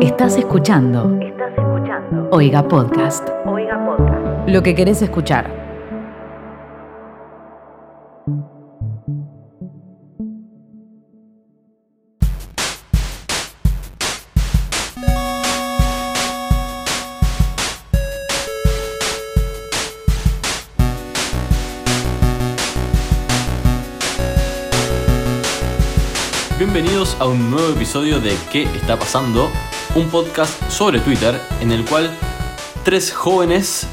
Estás escuchando. Estás escuchando. Oiga Podcast. Oiga Podcast. Lo que querés escuchar. Bienvenidos a un nuevo episodio de ¿Qué está pasando? Un podcast sobre Twitter en el cual tres jóvenes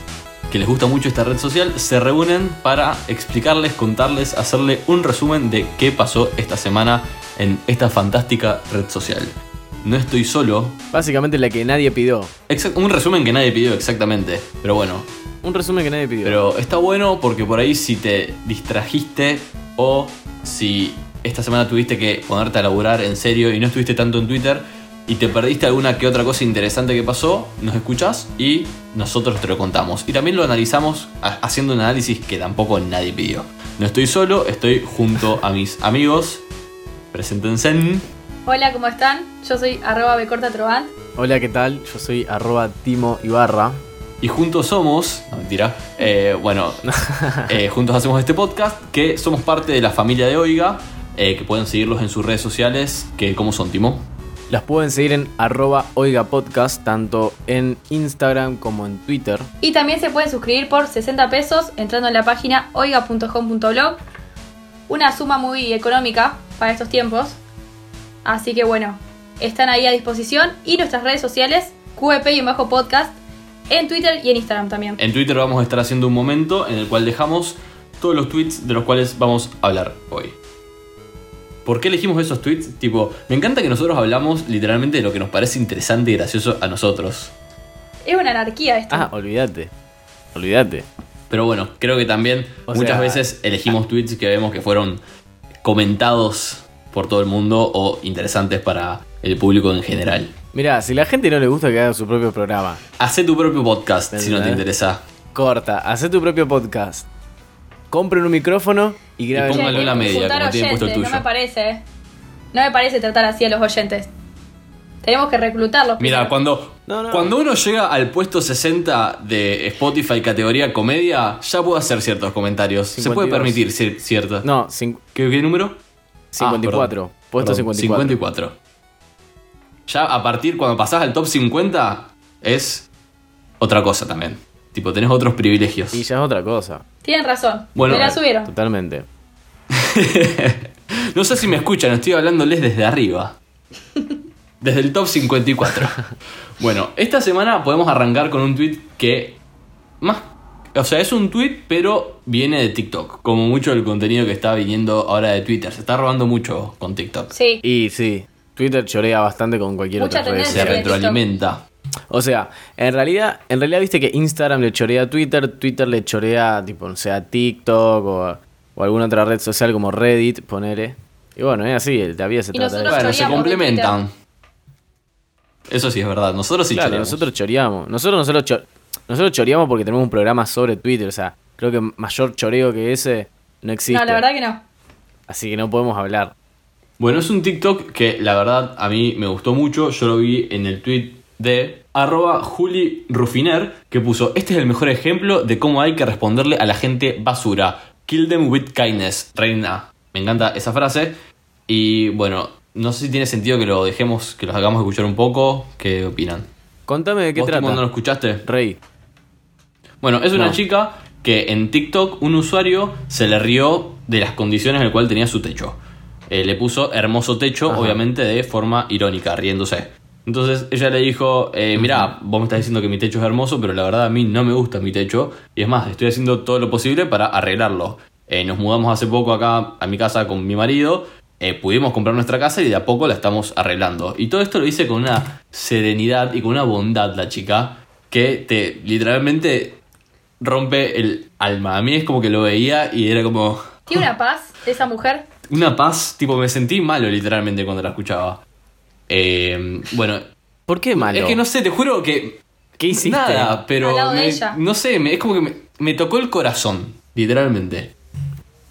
que les gusta mucho esta red social se reúnen para explicarles, contarles, hacerle un resumen de qué pasó esta semana en esta fantástica red social. No estoy solo. Básicamente la que nadie pidió. Exact- un resumen que nadie pidió exactamente. Pero bueno, Un resumen que nadie pidió. Pero está bueno porque por ahí si te distrajiste o si esta semana tuviste que ponerte a laburar en serio y no estuviste tanto en Twitter y te perdiste alguna que otra cosa interesante que pasó, nos escuchas y nosotros te lo contamos. Y también lo analizamos ha- haciendo un análisis que tampoco nadie pidió. No estoy solo, estoy junto a mis amigos. Preséntense. Hola, ¿cómo están? Yo soy arroba becortatrovan. Hola, ¿qué tal? Yo soy arroba Timo Ibarra. Y juntos somos, no mentira, eh, bueno, eh, juntos hacemos este podcast que somos parte de la familia de Oiga, eh, que pueden seguirlos en sus redes sociales, que ¿cómo son, Timo? Las pueden seguir en arroba Oiga Podcast, tanto en Instagram como en Twitter. Y también se pueden suscribir por 60 pesos entrando en la página oiga.com.blog. Una suma muy económica para estos tiempos. Así que bueno, están ahí a disposición. Y nuestras redes sociales, QEP y bajo podcast, en Twitter y en Instagram también. En Twitter vamos a estar haciendo un momento en el cual dejamos todos los tweets de los cuales vamos a hablar hoy. ¿Por qué elegimos esos tweets? Tipo, me encanta que nosotros hablamos literalmente de lo que nos parece interesante y gracioso a nosotros. Es una anarquía esto. Ah, olvídate. Olvídate. Pero bueno, creo que también O muchas sea- veces elegimos tweets que vemos que fueron comentados por todo el mundo o interesantes para el público en general. Mira, si la gente no le gusta que haga su propio programa, Hacé tu propio podcast si no te interesa. corta, haz tu propio podcast. Compren un micrófono y graben. Y póngalo en la media, como tiene puesto el oyentes, tuyo. No me parece. eh. No me parece tratar así a los oyentes. Tenemos que reclutarlos. Mira, cuando, No, no. cuando uno llega al puesto 60 de Spotify categoría comedia, ya puede hacer ciertos comentarios. Se puede 52. permitir cier- ciertas. No, cin- ¿Qué, qué número? 54. Ah. Puesto Perdón, 54. 54. Ya a partir, cuando pasás al top 50, es otra cosa también. Tipo, tenés otros privilegios. Y ya es otra cosa. Tienen razón. Bueno, me la eh, subieron. Totalmente. No sé si me escuchan, estoy hablándoles desde arriba. Desde el top 54. Bueno, esta semana podemos arrancar con un tweet que más o sea, es un tweet, pero viene de TikTok. Como mucho del contenido que está viniendo ahora de Twitter. Se está robando mucho con TikTok. Sí. Y sí, Twitter chorea bastante con cualquier Mucha otra red Se retroalimenta. O sea, en realidad, en realidad viste que Instagram le chorea a Twitter, Twitter le chorea, tipo, no sé, a TikTok o, o alguna otra red social como Reddit, ponele. Y bueno, es así, la vida se Y trata de. Bueno, se complementan. Eso sí es verdad. Nosotros sí Claro, choreamos. nosotros choreamos. Nosotros, nosotros, cho- nosotros choreamos porque tenemos un programa sobre Twitter. O sea, creo que mayor choreo que ese no existe. No, la verdad que no. Así que no podemos hablar. Bueno, es un TikTok que la verdad a mí me gustó mucho. Yo lo vi en el tweet de arroba Juli Rufiner que puso, este es el mejor ejemplo de cómo hay que responderle a la gente basura. Kill them with kindness. Reina. Me encanta esa frase. Y bueno, no sé si tiene sentido que lo dejemos, que los hagamos escuchar un poco. ¿Qué opinan? Contame de qué ¿Vos, trata. No lo escuchaste? Rey. Bueno, es una No. chica que en TikTok un usuario se le rió de las condiciones en las cuales tenía su techo. Eh, le puso hermoso techo, Ajá. obviamente de forma irónica, riéndose. Entonces ella le dijo, eh, mira, vos me estás diciendo que mi techo es hermoso, pero la verdad a mí no me gusta mi techo. Y es más, estoy haciendo todo lo posible para arreglarlo. Eh, nos mudamos hace poco acá a mi casa con mi marido. eh, pudimos comprar nuestra casa y de a poco la estamos arreglando. Y todo esto lo hice con una serenidad y con una bondad la chica que te literalmente rompe el alma. A mí es como que lo veía y era como Tiene una paz esa mujer. una paz, tipo me sentí malo literalmente cuando la escuchaba. Eh, bueno, ¿Por qué malo? es que no sé, te juro que ¿Qué hiciste? nada, pero Al lado de me- ella. no sé, me- es como que me, me tocó el corazón, literalmente.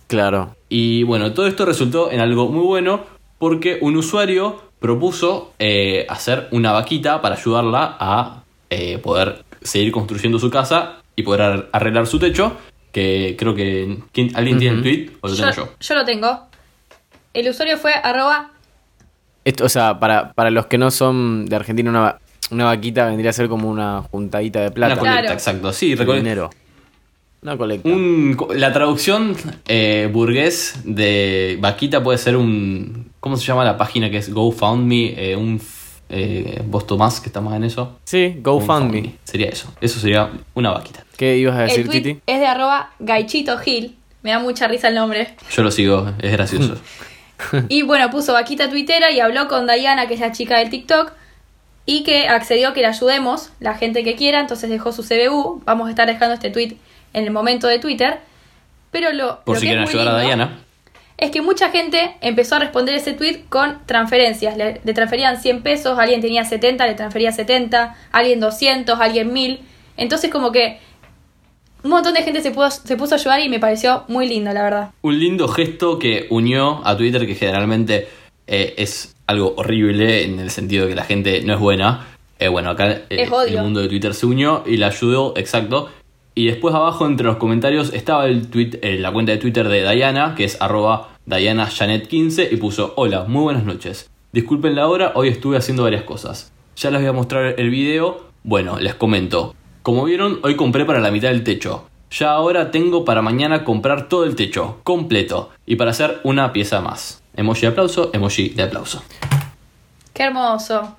Claro. Y bueno, todo esto resultó en algo muy bueno porque un usuario propuso eh, hacer una vaquita para ayudarla a eh, poder seguir construyendo su casa y poder ar- arreglar su techo. Que creo que. ¿quién- ¿Alguien tiene el tweet o lo tengo yo? yo lo tengo. El usuario fue arroba Esto, o sea, para, para los que no son de Argentina, una, una vaquita vendría a ser como una juntadita de plata. Una colecta, Claro. exacto. Sí, recole- dinero. Una colecta. Un- la traducción eh, burgués de vaquita puede ser un. ¿Cómo se llama la página que es GoFundMe? Eh, un. Eh, ¿Vos Tomás que está más en eso? Sí, GoFundMe. Sería eso. Eso sería una vaquita. ¿Qué ibas a El decir, tweet Titi? es de arroba Gaichito Gil. Me da mucha risa el nombre. Yo lo sigo, es gracioso. Y bueno, puso vaquita tuitera y habló con Diana, que es la chica del TikTok, y que accedió que le ayudemos, la gente que quiera, entonces dejó su CBU. Vamos a estar dejando este tweet en el momento de Twitter. Pero lo, Por lo si que es quieren muy ayudar a Diana. Es que mucha gente empezó a responder ese tweet con transferencias. Le, le transferían 100 pesos, alguien tenía 70, le transfería 70, alguien 200, alguien 1000. Entonces como que un montón de gente se, pudo, se puso a ayudar y me pareció muy lindo, la verdad. Un lindo gesto que unió a Twitter, que generalmente eh, es algo horrible en el sentido de que la gente no es buena. Eh, bueno, acá eh, el mundo de Twitter se unió y la ayudó, exacto. Y después abajo entre los comentarios estaba el tweet, eh, la cuenta de Twitter de Diana, que es arroba DianaJanet15, y puso, hola, muy buenas noches. Disculpen la hora, hoy estuve haciendo varias cosas. Ya les voy a mostrar el video. Bueno, les comento. Como vieron, hoy compré para la mitad del techo. Ya ahora tengo para mañana comprar todo el techo, completo, y para hacer una pieza más. Emoji de aplauso, emoji de aplauso. Qué hermoso.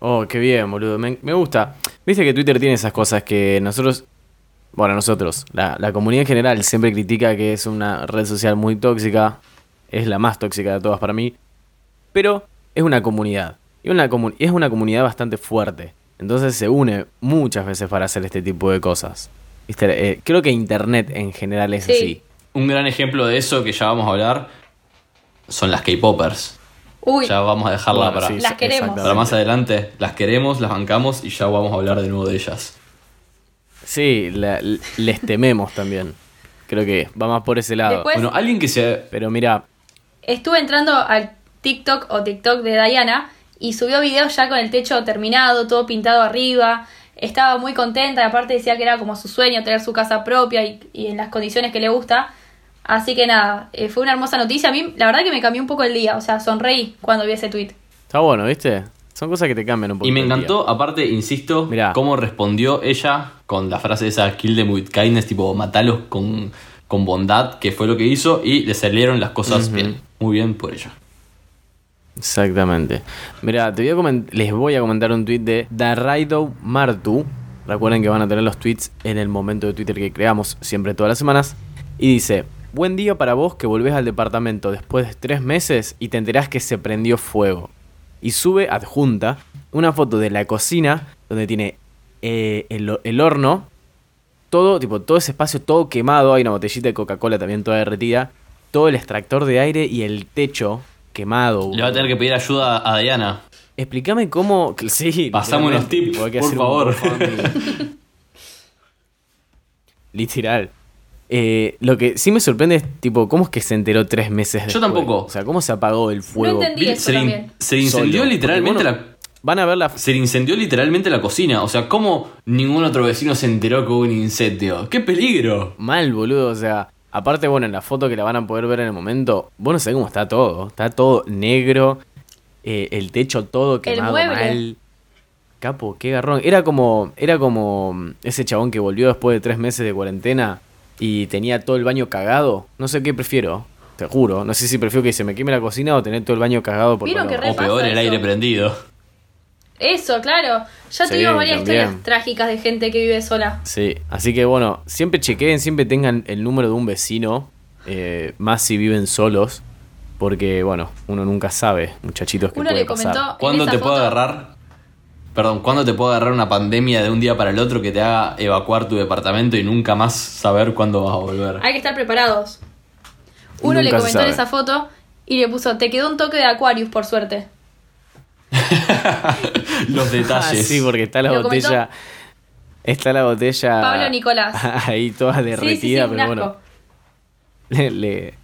Oh, qué bien, boludo. Me, me gusta. Viste que Twitter tiene esas cosas que nosotros. Bueno, nosotros, la, la comunidad en general siempre critica que es una red social muy tóxica. Es la más tóxica de todas para mí. Pero es una comunidad. Y una comu- es una comunidad bastante fuerte. Entonces se une muchas veces para hacer este tipo de cosas. ¿Viste? Eh, creo que Internet en general es Sí. así. Un gran ejemplo de eso que ya vamos a hablar son las K-Popers. Uy, Ya vamos a dejarla Bueno, para, sí, Las queremos. para más adelante. Las queremos, las bancamos y ya vamos a hablar de nuevo de ellas. Sí, la- les tememos también. Creo que va más por ese lado. Después- Bueno, alguien que se... Pero mira, estuve entrando al TikTok o TikTok de Diana y subió videos ya con el techo terminado, todo pintado arriba. Estaba muy contenta y aparte decía que era como su sueño tener su casa propia y, y en las condiciones que le gusta. Así que nada, eh, fue una hermosa noticia. A mí la verdad que me cambió un poco el día, o sea, sonreí cuando vi ese tweet. está bueno, ¿viste? Son cosas que te cambian un poco. Y me encantó, aparte, insisto, Mirá. cómo respondió ella con la frase esa, kill them with kindness, tipo, matalos con, con bondad, que fue lo que hizo, y le salieron las cosas bien. Muy bien por ella. Exactamente. Mira, les voy a comentar un tweet de Darraido Martu. Recuerden que van a tener los tweets en el momento de Twitter que creamos siempre todas las semanas. Y dice, buen día para vos que volvés al departamento después de tres meses y te enterás que se prendió fuego. Y sube adjunta una foto de la cocina donde tiene eh, el, el horno, todo, tipo, todo ese espacio todo quemado, hay una botellita de Coca-Cola también toda derretida, todo el extractor de aire y el techo quemado. Le va a tener que pedir ayuda a Diana. Explícame cómo. Sí, unos literalmente, tips, por favor. Literal. Eh, lo que sí me sorprende es, tipo, ¿cómo es que se enteró tres meses después? Yo tampoco. O sea, ¿cómo se apagó el fuego? entendí. Y eso se, también. se incendió solo? literalmente la... Van a ver la. Se le incendió literalmente la cocina. O sea, ¿cómo ningún otro vecino se enteró que hubo un incendio? ¡Qué peligro! Mal, boludo. O sea, aparte, bueno, en la foto que la van a poder ver en el momento, vos no sabés cómo está todo. Está todo negro. eh, el techo todo quemado mueble. mal. Capo, qué garrón. Era como, era como ese chabón que volvió después de tres meses de cuarentena y tenía todo el baño cagado. No sé qué prefiero, te juro. No sé si prefiero que se me queme la cocina o tener todo el baño cagado por ¿Vieron todos que lados. O peor, el aire prendido. Eso, claro. Ya Sí, tuvimos varias también. historias trágicas de gente que vive sola. Sí, así que bueno, siempre chequeen, siempre tengan el número de un vecino, eh, más si viven solos, porque bueno, uno nunca sabe, muchachitos, que Uno puede le pasar. comentó en ¿Cuándo te puede foto- agarrar? Perdón, ¿cuándo te puede agarrar una pandemia de un día para el otro que te haga evacuar tu departamento y nunca más saber cuándo vas a volver? Hay que estar preparados. Uno le Nunca comentó en esa foto y le puso, te quedó un toque de Aquarius, por suerte. Los Ah, detalles. sí, porque está la comentó botella, está la botella Pablo Nicolás. ahí toda Sí, sí, sí, derretida, pero bueno, le, le,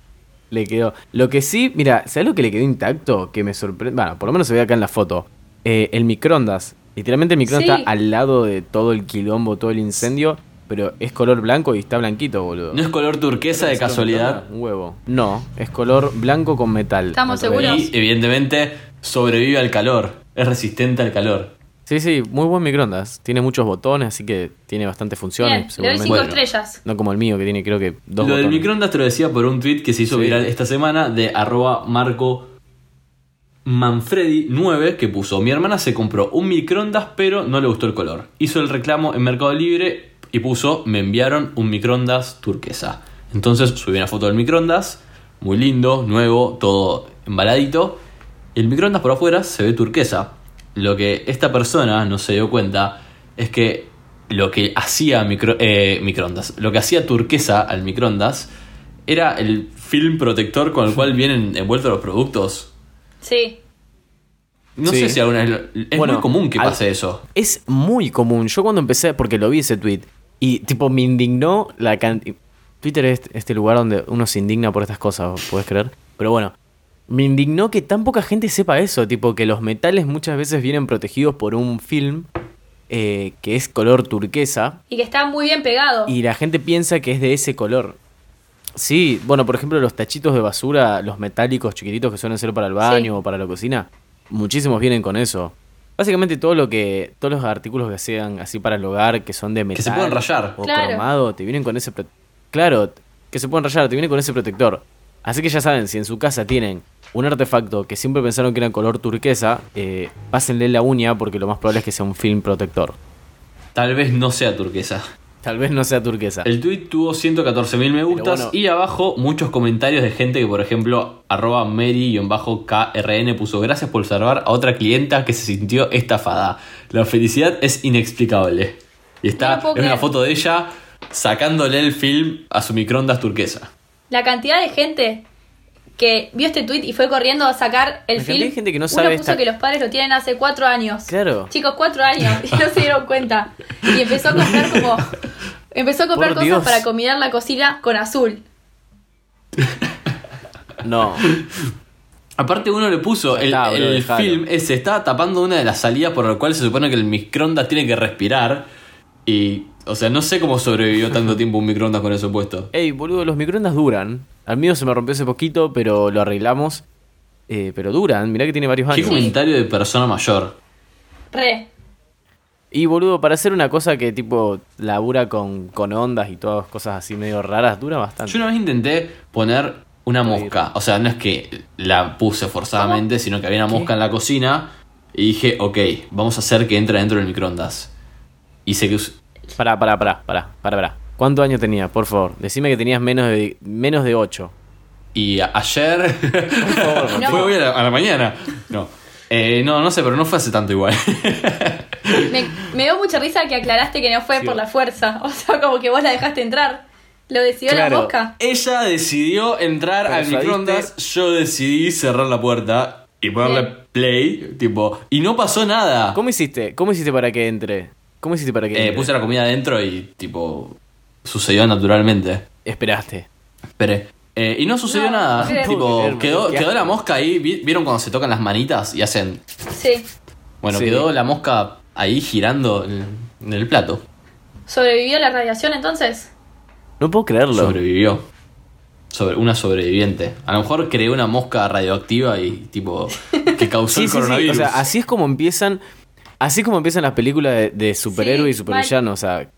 Le quedó. Lo que sí, mira, ¿sabes lo que le quedó intacto? Que me sorprende. Bueno, por lo menos se ve acá en la foto. Eh, el microondas. Literalmente el microondas Sí. está al lado de todo el quilombo, todo el incendio. Pero es color blanco y está blanquito, boludo. ¿No es color turquesa de casualidad? Un huevo. No, es color blanco con metal. ¿Estamos seguros? Y evidentemente sobrevive al calor. Es resistente al calor. Sí, sí, muy buen microondas. Tiene muchos botones, así que tiene bastantes funciones. Bien, le doy cinco Bueno. estrellas. No como el mío, que tiene creo que dos Lo del microondas te lo decía por un tweet que se hizo Sí. viral esta semana de arroba marco Manfredi9 que puso Mi hermana se compró un microondas pero no le gustó el color. Hizo el reclamo en Mercado Libre y puso Me enviaron un microondas turquesa. Entonces subí una foto del microondas, muy lindo, nuevo, todo embaladito. El microondas por afuera se ve turquesa. Lo que esta persona no se dio cuenta es que lo que hacía micro- eh, microondas, lo que hacía turquesa al microondas era el film protector con el cual vienen envueltos los productos. Sí. No Sí. sé si alguna vez lo- es Bueno, muy común que al- pase eso. Es muy común. Yo cuando empecé, porque lo vi ese tweet, y tipo me indignó la cantidad. Twitter es este lugar donde uno se indigna por estas cosas, ¿puedes creer? Pero bueno, me indignó que tan poca gente sepa eso, tipo que los metales muchas veces vienen protegidos por un film eh, que es color turquesa Y que está muy bien pegado. y la gente piensa que es de ese color. Sí, bueno, por ejemplo, los tachitos de basura, los metálicos chiquititos que suelen ser para el baño Sí. o para la cocina, muchísimos vienen con eso. Básicamente todo lo que todos los artículos que sean así para el hogar que son de metal se pueden rayar. o Claro. cromado, te vienen con ese claro, que se pueden rayar, te vienen con ese protector. Así que ya saben, si en su casa tienen un artefacto que siempre pensaron que era color turquesa, eh, pásenle la uña porque lo más probable es que sea un film protector. Tal vez no sea turquesa. Tal vez no sea turquesa. El tweet tuvo 114.000 me gustas bueno. y abajo muchos comentarios de gente que, por ejemplo, arroba Mary-KRN puso gracias por salvar a otra clienta que se sintió estafada. La felicidad es inexplicable. Y está, es una foto de ella sacándole el film a su microondas turquesa. La cantidad de gente que vio este tweet y fue corriendo a sacar el La film. de gente que no Uno sabe puso esta- que los padres lo tienen hace cuatro años. Claro. Chicos, cuatro años. Y no se dieron cuenta. Y empezó a comprar como. Empezó a comprar Por cosas Dios. para combinar la cocina con azul. No. Aparte uno le puso el, está, bro, el film ese estaba tapando una de las salidas por la cual se supone que el microondas tiene que respirar y o sea no sé cómo sobrevivió tanto tiempo un microondas con eso puesto. Ey, boludo, los microondas duran. Al mío se me rompió hace poquito, pero lo arreglamos. Eh, pero duran, mirá que tiene varios Qué años. comentario de persona mayor. Re. Y boludo, para hacer una cosa que tipo labura con, con ondas y todas cosas así medio raras, dura bastante. Yo una vez intenté poner una mosca, o sea, no es que la puse forzadamente, sino que había una ¿Qué? mosca en la cocina y dije, ok, vamos a hacer que entre dentro del microondas. Y sé que Pará, pará, pará, pará, pará, pará. ¿Cuántos años tenías, por favor? Decime que tenías menos de, menos de 8. Y a- ayer. No. fue hoy a la, a la mañana. No. Eh, no, no sé, pero no fue hace tanto igual. Me, me dio mucha risa que aclaraste que no fue Sí. por la fuerza. O sea, como que vos la dejaste entrar. Lo decidió la mosca. Ella decidió entrar al Persuadiste. microondas. Yo decidí cerrar la puerta y ponerle Bien. play. Tipo. Y no pasó nada. ¿Cómo hiciste? ¿Cómo hiciste para que entre? ¿Cómo hiciste para que Eh, puse la comida adentro y, tipo. Sucedió naturalmente. Esperaste. Esperé. Eh, y no sucedió No, nada. no puedo tipo, creer, quedó, qué quedó la mosca ahí. Vi- ¿Vieron cuando se tocan las manitas y hacen. Sí. Bueno, Sí. quedó la mosca ahí girando en, en el plato. ¿Sobrevivió la radiación entonces? No puedo creerlo. Sobrevivió. Sobre, una sobreviviente. A lo mejor creó una mosca radioactiva y tipo. que causó Sí, el sí, sí. coronavirus. O sea, así es como empiezan. Así como empiezan las películas de, de superhéroes y supervillanos. O sea,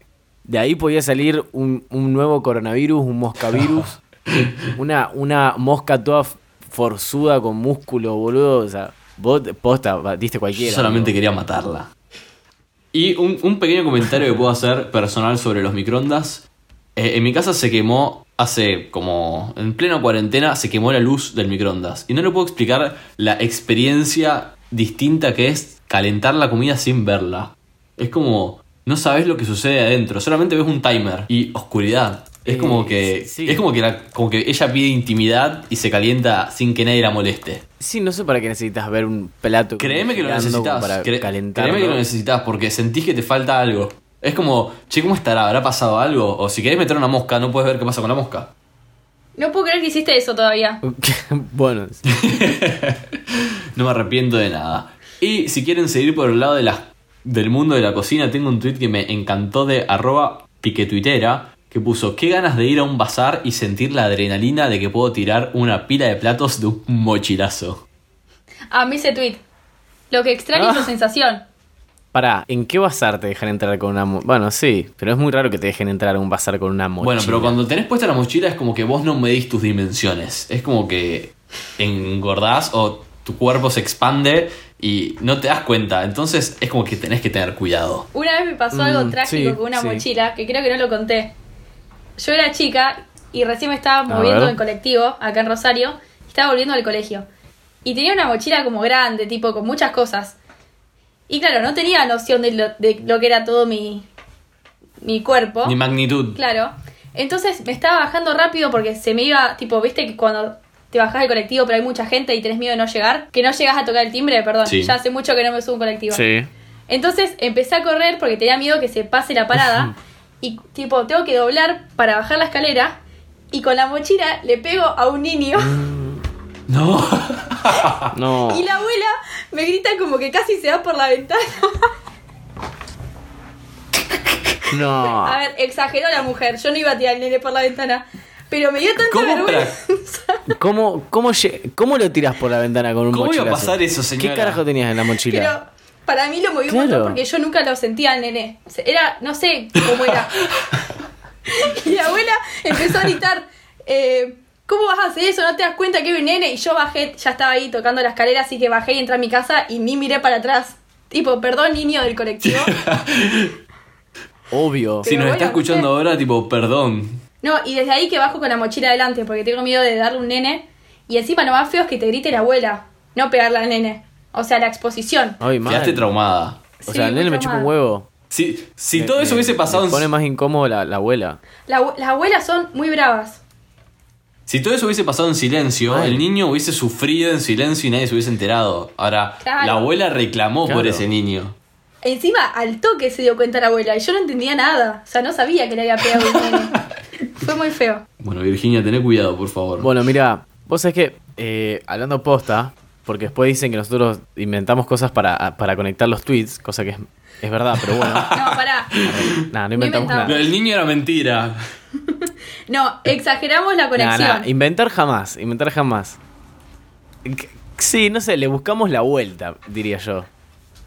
de ahí podía salir un, un nuevo coronavirus, un moscavirus. una, una mosca toda forzuda con músculo, boludo. O sea, vos posta, batiste Yo cualquiera. solamente boludo. quería matarla. Y un, un pequeño comentario que puedo hacer personal sobre los microondas. Eh, en mi casa se quemó hace como. En plena cuarentena se quemó la luz del microondas. Y no le puedo explicar la experiencia distinta que es calentar la comida sin verla. Es como. No sabes lo que sucede adentro, solamente ves un timer y oscuridad. Es Eh, como que. sí. Es como que, la- como que ella pide intimidad y se calienta sin que nadie la moleste. Sí, no sé para qué necesitas ver un plato. Créeme que lo necesitas. Para cre- calentarlo. créeme que lo necesitas porque sentís que te falta algo. Es como, che, ¿cómo estará? ¿Habrá pasado algo? O si querés meter una mosca, no puedes ver qué pasa con la mosca. No puedo creer que hiciste eso todavía. bueno, No me arrepiento de nada. Y si quieren seguir por el lado de la- del mundo de la cocina, tengo un tweet que me encantó de arroba piquetuitera, que puso, qué ganas de ir a un bazar y sentir la adrenalina de que puedo tirar una pila de platos de un mochilazo. A mí ese tweet. Lo que extraño es Ah. tu sensación. Pará, ¿en qué bazar te dejan entrar con una mo- Bueno, sí, pero es muy raro que te dejen entrar a un bazar con una mochila. Bueno, pero cuando tenés puesta la mochila es como que vos no medís tus dimensiones. Es como que engordás o tu cuerpo se expande y no te das cuenta. Entonces es como que tenés que tener cuidado. Una vez me pasó algo Mm, trágico sí, con una sí. mochila, que creo que no lo conté. Yo era chica y recién me estaba moviendo en colectivo, acá en Rosario, y estaba volviendo al colegio. Y tenía una mochila como grande, tipo, con muchas cosas. Y claro, no tenía noción de lo, de lo que era todo mi, mi cuerpo. Ni magnitud. Claro. Entonces me estaba bajando rápido porque se me iba, tipo, viste que cuando te bajás del colectivo pero hay mucha gente y tenés miedo de no llegar, que no llegas a tocar el timbre, perdón, Sí. ya hace mucho que no me subo a un colectivo. Sí. Entonces empecé a correr porque tenía miedo que se pase la parada y tipo tengo que doblar para bajar la escalera y con la mochila le pego a un niño No. No. y la abuela me grita como que casi se va por la ventana. No. A ver, exageró la mujer, yo no iba a tirar el nene por la ventana, pero me dio tanta ¿Cómo vergüenza. ¿Cómo, cómo, lle- ¿Cómo lo tiras por la ventana con un ¿Cómo iba a mochilazo? pasar eso, señora? ¿Qué carajo tenías en la mochila? Pero para mí lo movió un Claro. montón porque yo nunca lo sentía al nene. Era, no sé cómo era. y la abuela empezó a gritar, eh, ¿cómo vas a hacer eso? ¿No te das cuenta que hay un nene? Y yo bajé, ya estaba ahí tocando la escalera, así que bajé y entré a mi casa y ni miré para atrás. Tipo, perdón niño del colectivo. Obvio. Si nos bueno, está escuchando ahora, tipo, perdón. No, y desde ahí que bajo con la mochila adelante porque tengo miedo de darle un nene. Y encima lo más feo es que te grite la abuela, no pegarle al nene. O sea, la exposición. Ay, mal. Quedaste traumada. O Sí, sea, el nene me chupa un huevo. Si, si Me- todo eso me- hubiese pasado me pone más incómodo la, la abuela. La abue- las abuelas son muy bravas. Si todo eso hubiese pasado en silencio, Ay. el niño hubiese sufrido en silencio y nadie se hubiese enterado. Ahora, Claro. la abuela reclamó por ese niño. Encima, al toque se dio cuenta la abuela y yo no entendía nada. O sea, no sabía que le había pegado un nene. Fue muy feo. Bueno, Virginia, tené cuidado, por favor. Bueno, mira, vos sabés que, eh, hablando posta, porque después dicen que nosotros inventamos cosas para, para conectar los tweets, cosa que es, es verdad, pero bueno. No, pará. nada, no inventamos inventamos. Lo nada. del niño era mentira. No, exageramos la conexión. nah, inventar jamás, inventar jamás. Sí, no sé, le buscamos la vuelta, diría yo.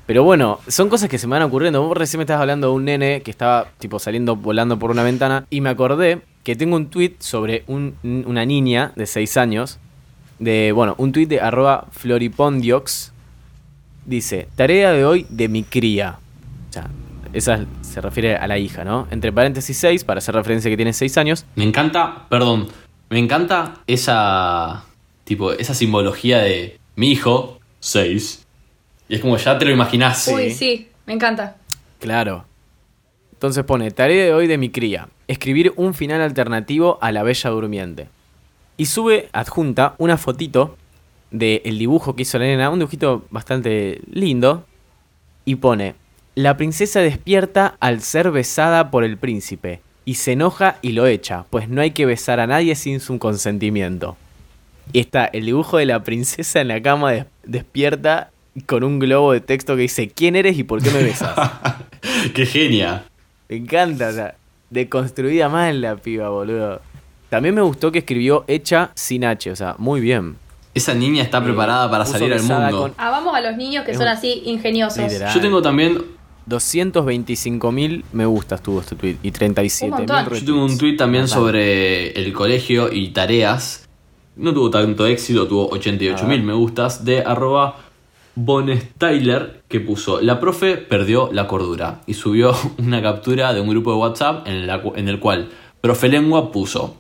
Pero bueno, son cosas que se me van ocurriendo. Vos recién me estabas hablando de un nene que estaba tipo saliendo volando por una ventana y me acordé que tengo un tweet sobre un- una niña de 6 años. De, bueno, un tweet de arroba floripondiox. Dice, tarea de hoy de mi cría. O sea, esa se refiere a la hija, ¿no? Entre paréntesis 6, para hacer referencia que tiene 6 años. Me encanta, perdón, me encanta esa tipo esa simbología de mi hijo, 6. Y es como ya te lo imaginás. Uy, sí, me encanta. Claro. Entonces pone, tarea de hoy de mi cría, escribir un final alternativo a la Bella Durmiente. Y sube adjunta una fotito del dibujo que hizo la nena, un dibujito bastante lindo, y pone, la princesa despierta al ser besada por el príncipe, y se enoja y lo echa, pues no hay que besar a nadie sin su consentimiento. Y está el dibujo de la princesa en la cama des- despierta con un globo de texto que dice, ¿quién eres y por qué me besas? Qué genia. Me encanta, o sea, deconstruida mal la piba, boludo. También me gustó que escribió hecha sin H, o sea, muy bien. Esa niña está preparada para salir al mundo. con- Amamos a los niños que Es son un- así ingeniosos. Literal. Yo tengo también 225 mil me gustas tuvo este tweet y 37 Un mil montón. Yo tengo un tweet también sobre el colegio y tareas. No tuvo tanto éxito, tuvo 88 mil me gustas. De arroba Bonstyler que puso La profe perdió la cordura. Y subió una captura de un grupo de WhatsApp en, la en el cual Profe Lengua puso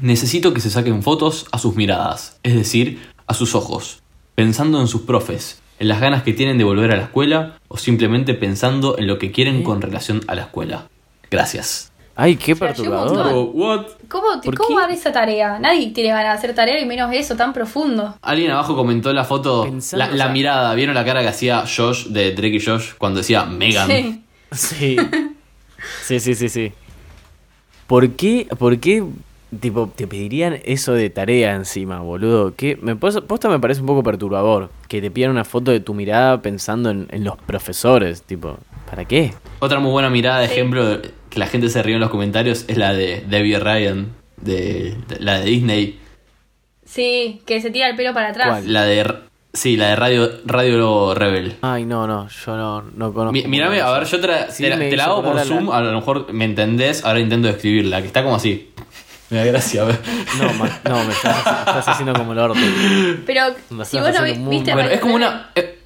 Necesito que se saquen fotos a sus miradas, es decir, a sus ojos, pensando en sus profes, en las ganas que tienen de volver a la escuela o simplemente pensando en lo que quieren con relación a la escuela. Gracias. Ay, qué perturbador. What? ¿Cómo, ¿Por ¿cómo qué? esa tarea? Nadie tiene ganas de hacer tarea y menos eso tan profundo. Alguien abajo comentó la foto, Pensando, la, o la sea- mirada, ¿vieron la cara que hacía Josh de Drake y Josh cuando decía Megan? Sí. Sí. Sí, sí, sí, sí. ¿Por qué, ¿Por qué Tipo, te pedirían eso de tarea encima, boludo. Que me pos- posta me parece un poco perturbador. Que te pidan una foto de tu mirada pensando en, en los profesores. Tipo, ¿para qué? Otra muy buena mirada de Sí. ejemplo de- que la gente se rió en los comentarios es la de Debbie Ryan, de, de- la de Disney. Sí, que se tira el pelo para atrás. ¿Cuál? La de. Sí, la de Radio, Radio Rebel. Ay, no, no, yo no, no conozco. Mi- Mírame, a ver, yo te la, Sí, te la- te hago por la- Zoom, a lo mejor me entendés, ahora intento describirla, que está como así. Me da gracia, a ver. No, ma- no, me estás, estás haciendo como el orto. Pero si vos no vi- muy viste. Bueno, es como Rebel, una. eh,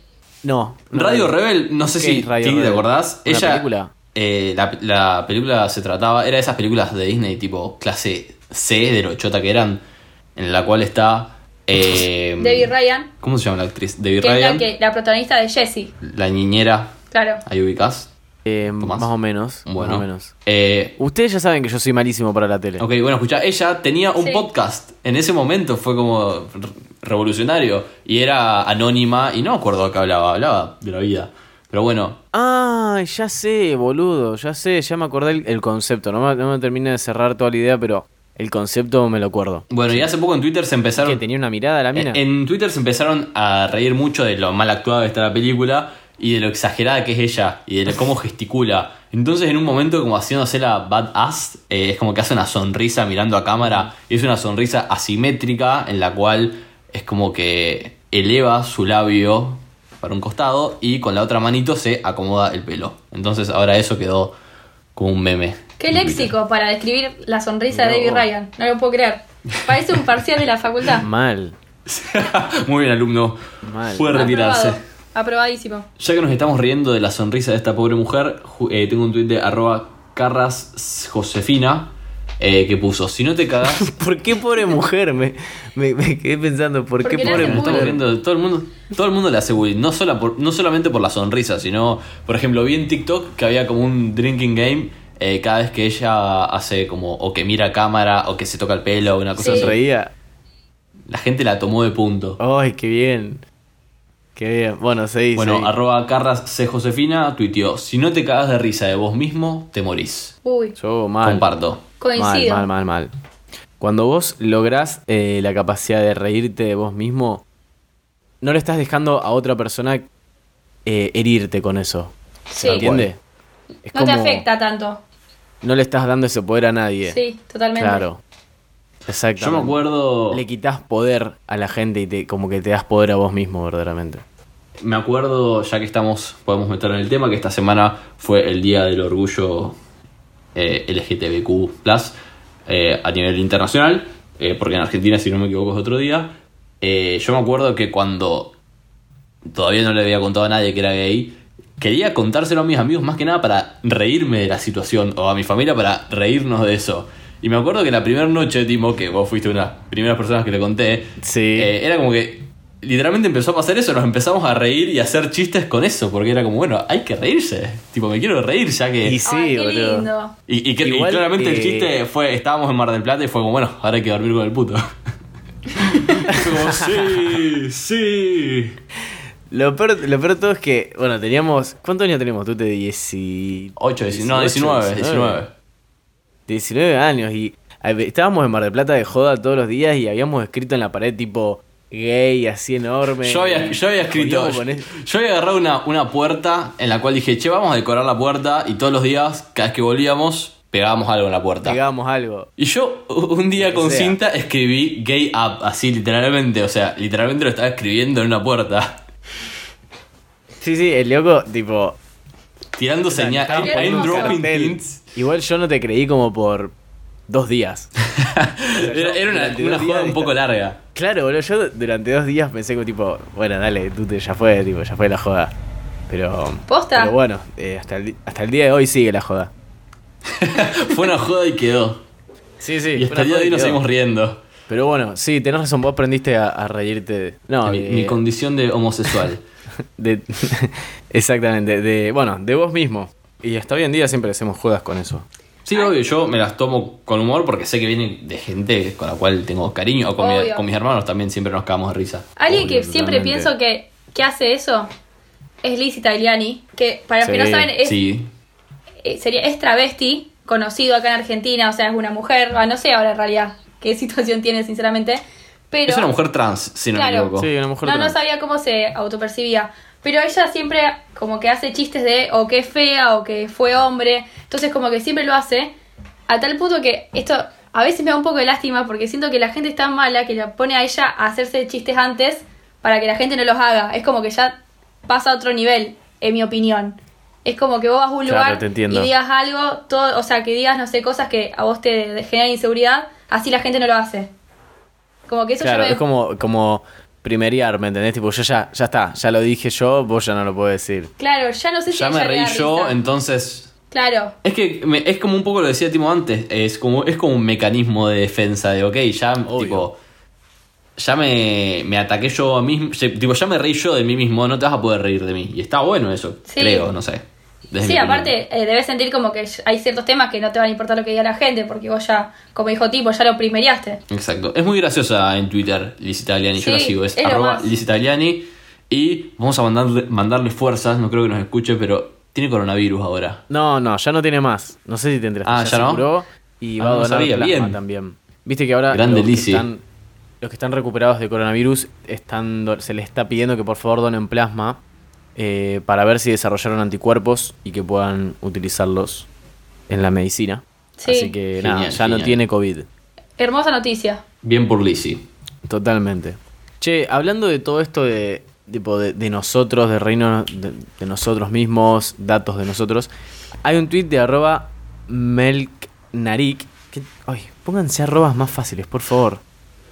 No. no, Radio no. Rebel, no sé ¿Qué si Radio Titi, te Rebel? acordás. ¿Una Ella. película? Eh, la, la película se trataba. Era de esas películas de Disney, tipo clase C, de lo chota que eran. En la cual está. Eh, Debbie Ryan, ¿Cómo se llama la actriz? Debbie que es la, Ryan. que, la protagonista de Jessie. La niñera. Claro. Ahí ubicás. Eh, más o menos. Bueno. Más o menos. Eh, Ustedes ya saben que yo soy malísimo para la tele. Ok, bueno, escucha, ella tenía un Sí. podcast. En ese momento fue como re- revolucionario. Y era anónima y no me acuerdo de qué hablaba, hablaba de la vida. Pero bueno, Ah, ya sé, boludo, ya sé, ya me acordé el, el concepto. No me, no me termina de cerrar toda la idea, pero el concepto me lo acuerdo. bueno, y hace poco en Twitter se empezaron. Que tenía una mirada la mina. En Twitter se empezaron a reír mucho de lo mal actuada que está la película y de lo exagerada que es ella y de cómo gesticula. Entonces, en un momento, como haciéndose la badass, eh, es como que hace una sonrisa mirando a cámara y es una sonrisa asimétrica en la cual es como que eleva su labio para un costado y con la otra manito se acomoda el pelo. Entonces, ahora eso quedó como un meme. Qué Twitter. léxico para describir la sonrisa de vos. Ryan. No lo puedo creer. Parece un parcial de la facultad. Mal, Muy bien, alumno. Mal. Puede retirarse. Aprobado. Aprobadísimo. Ya que nos estamos riendo de la sonrisa de esta pobre mujer, eh, tengo un tuit de arroba carras Josefina eh, que puso, si no te cagas... ¿Por qué pobre mujer? Me, me, me quedé pensando, ¿por Porque qué pobre estamos mujer? todo el mundo, todo el mundo le hace bullying, no, sola por- no solamente por la sonrisa, sino, por ejemplo, vi en TikTok que había como un drinking game eh, cada vez que ella hace como, o que mira a cámara, o que se toca el pelo, o una cosa Sí. así. Sonreía. La gente la tomó de punto. Ay, qué bien. Qué bien. Bueno, seguí, Bueno, seguí. arroba carras C. Josefina tuiteó, si no te cagas de risa de vos mismo, te morís. Uy, Yo mal. Comparto. coincido. Mal, mal, mal, mal. Cuando vos lográs eh, la capacidad de reírte de vos mismo, no le estás dejando a otra persona eh, herirte con eso. Sí. ¿Se entiende? Es No te afecta tanto. No le estás dando ese poder a nadie. Sí, totalmente. Claro. Exacto. Yo me acuerdo... Le quitas poder a la gente y te, como que te das poder a vos mismo, verdaderamente. Me acuerdo, ya que estamos, podemos meter en el tema, que esta semana fue el Día del Orgullo eh, LGTBQ eh, a nivel internacional, eh, porque en Argentina, si no me equivoco, es otro día. Eh, yo me acuerdo que cuando todavía no le había contado a nadie que era gay, quería contárselo a mis amigos más que nada para reírme de la situación, o a mi familia para reírnos de eso. Y me acuerdo que la primera noche, Timo, que vos fuiste una de las primeras personas que le conté, Sí. era como que literalmente empezó a pasar eso, nos empezamos a reír y a hacer chistes con eso, porque era como, bueno, hay que reírse. Tipo, me quiero reír ya que... Y sí, Ay, boludo. lindo. y que- y Igual, claramente el chiste fue, estábamos en Mar del Plata y fue como, bueno, ahora hay que dormir con el puto. Fue como, sí, sí. Lo peor, lo peor de todo es que, bueno, teníamos. ¿Cuántos años tenemos? Tú te 10 8, 19, no, 19, 19. 19 años y estábamos en Mar del Plata de joda todos los días y habíamos escrito en la pared tipo gay así enorme. Yo había, yo había escrito, yo había agarrado una, una puerta en la cual dije, che, vamos a decorar la puerta y todos los días, cada vez que volvíamos, pegábamos algo en la puerta. Pegábamos algo. Y yo un día que con sea. cinta escribí gay up, así literalmente, o sea, literalmente lo estaba escribiendo en una puerta. Sí, sí, el loco, tipo. Tirando señales. Igual yo no te creí como por dos días. Era, era una, una joda un poco larga. Claro, boludo, yo durante dos días pensé que tipo, bueno, dale, tú te, ya fue, tipo, ya fue la joda. Pero. ¿Posta? Pero bueno, eh, hasta, el, hasta el día de hoy sigue la joda. Fue una joda y quedó. Sí, sí. Y hasta el día de hoy nos seguimos riendo. Pero bueno, sí, tenés razón, vos aprendiste a, a reírte. de- No, mi, mi condición de homosexual. de- exactamente, de, bueno, de vos mismo. Y hasta hoy en día siempre hacemos jodas con eso. Sí, obvio, yo me las tomo con humor porque sé que vienen de gente con la cual tengo cariño. O con, mi- Obvio. con mis hermanos también siempre nos cagamos de risa. Alguien Obvio, que siempre pienso que, que hace eso es Lizzie Tagliani, que para los que no saben es, Sí. eh, sería, es travesti conocido acá en Argentina, o sea, es una mujer, ah, no sé ahora en realidad qué situación tiene, sinceramente. Pero, Es una mujer trans, si no Claro. me equivoco. Sí, una mujer no, no sabía cómo se autopercibía. Pero ella siempre como que hace chistes de o que es fea o que fue hombre. Entonces como que siempre lo hace. A tal punto que esto a veces me da un poco de lástima porque siento que la gente es tan mala que la pone a ella a hacerse chistes antes para que la gente no los haga. Es como que ya pasa a otro nivel, en mi opinión. Es como que vos vas a un Claro, lugar y digas algo, todo, o sea, que digas, no sé, cosas que a vos te generan inseguridad, así la gente no lo hace. Como que eso Claro, me... es como, como primeriar, ¿me entendés? Tipo, yo ya, ya está, ya lo dije yo, vos ya no lo puedes decir. Claro, ya no sé si Ya me ella le reí da yo, risa. entonces Claro, Es que me- es como un poco lo decía Timo antes, es como, es como un mecanismo de defensa de, ok, ya, Obvio. tipo, ya me, me ataqué yo a mí, ya- tipo, ya me reí yo de mí mismo, no te vas a poder reír de mí. Y está bueno eso, Sí. creo, no sé. Desde sí, aparte eh, debes sentir como que hay ciertos temas que no te van a importar lo que diga la gente, porque vos ya, como dijo Tipo, ya lo primeriaste. Exacto. Es muy graciosa en Twitter, Liz Italiani, yo la sigo, es, es arroba. Liz Italiani. Y vamos a mandarle, mandarle fuerzas, no creo que nos escuche, pero tiene coronavirus ahora. No, no, ya no tiene más. No sé si te enteraste. Ah, ¿ya se no? curó y Ah, va a donar sabía, plasma bien. también. Viste que ahora Grande los, que están, los que están recuperados de coronavirus están, se les está pidiendo que por favor donen plasma eh, para ver si desarrollaron anticuerpos y que puedan utilizarlos en la medicina. Sí. Así que nada, Genial, ya no tiene COVID. Hermosa noticia. Bien por Lizzy. Totalmente. Che, hablando de todo esto de, tipo, de, de nosotros, de reino de, de nosotros mismos, datos de nosotros, hay un tweet de arroba melknarik. Que, ay, pónganse arrobas más fáciles, por favor.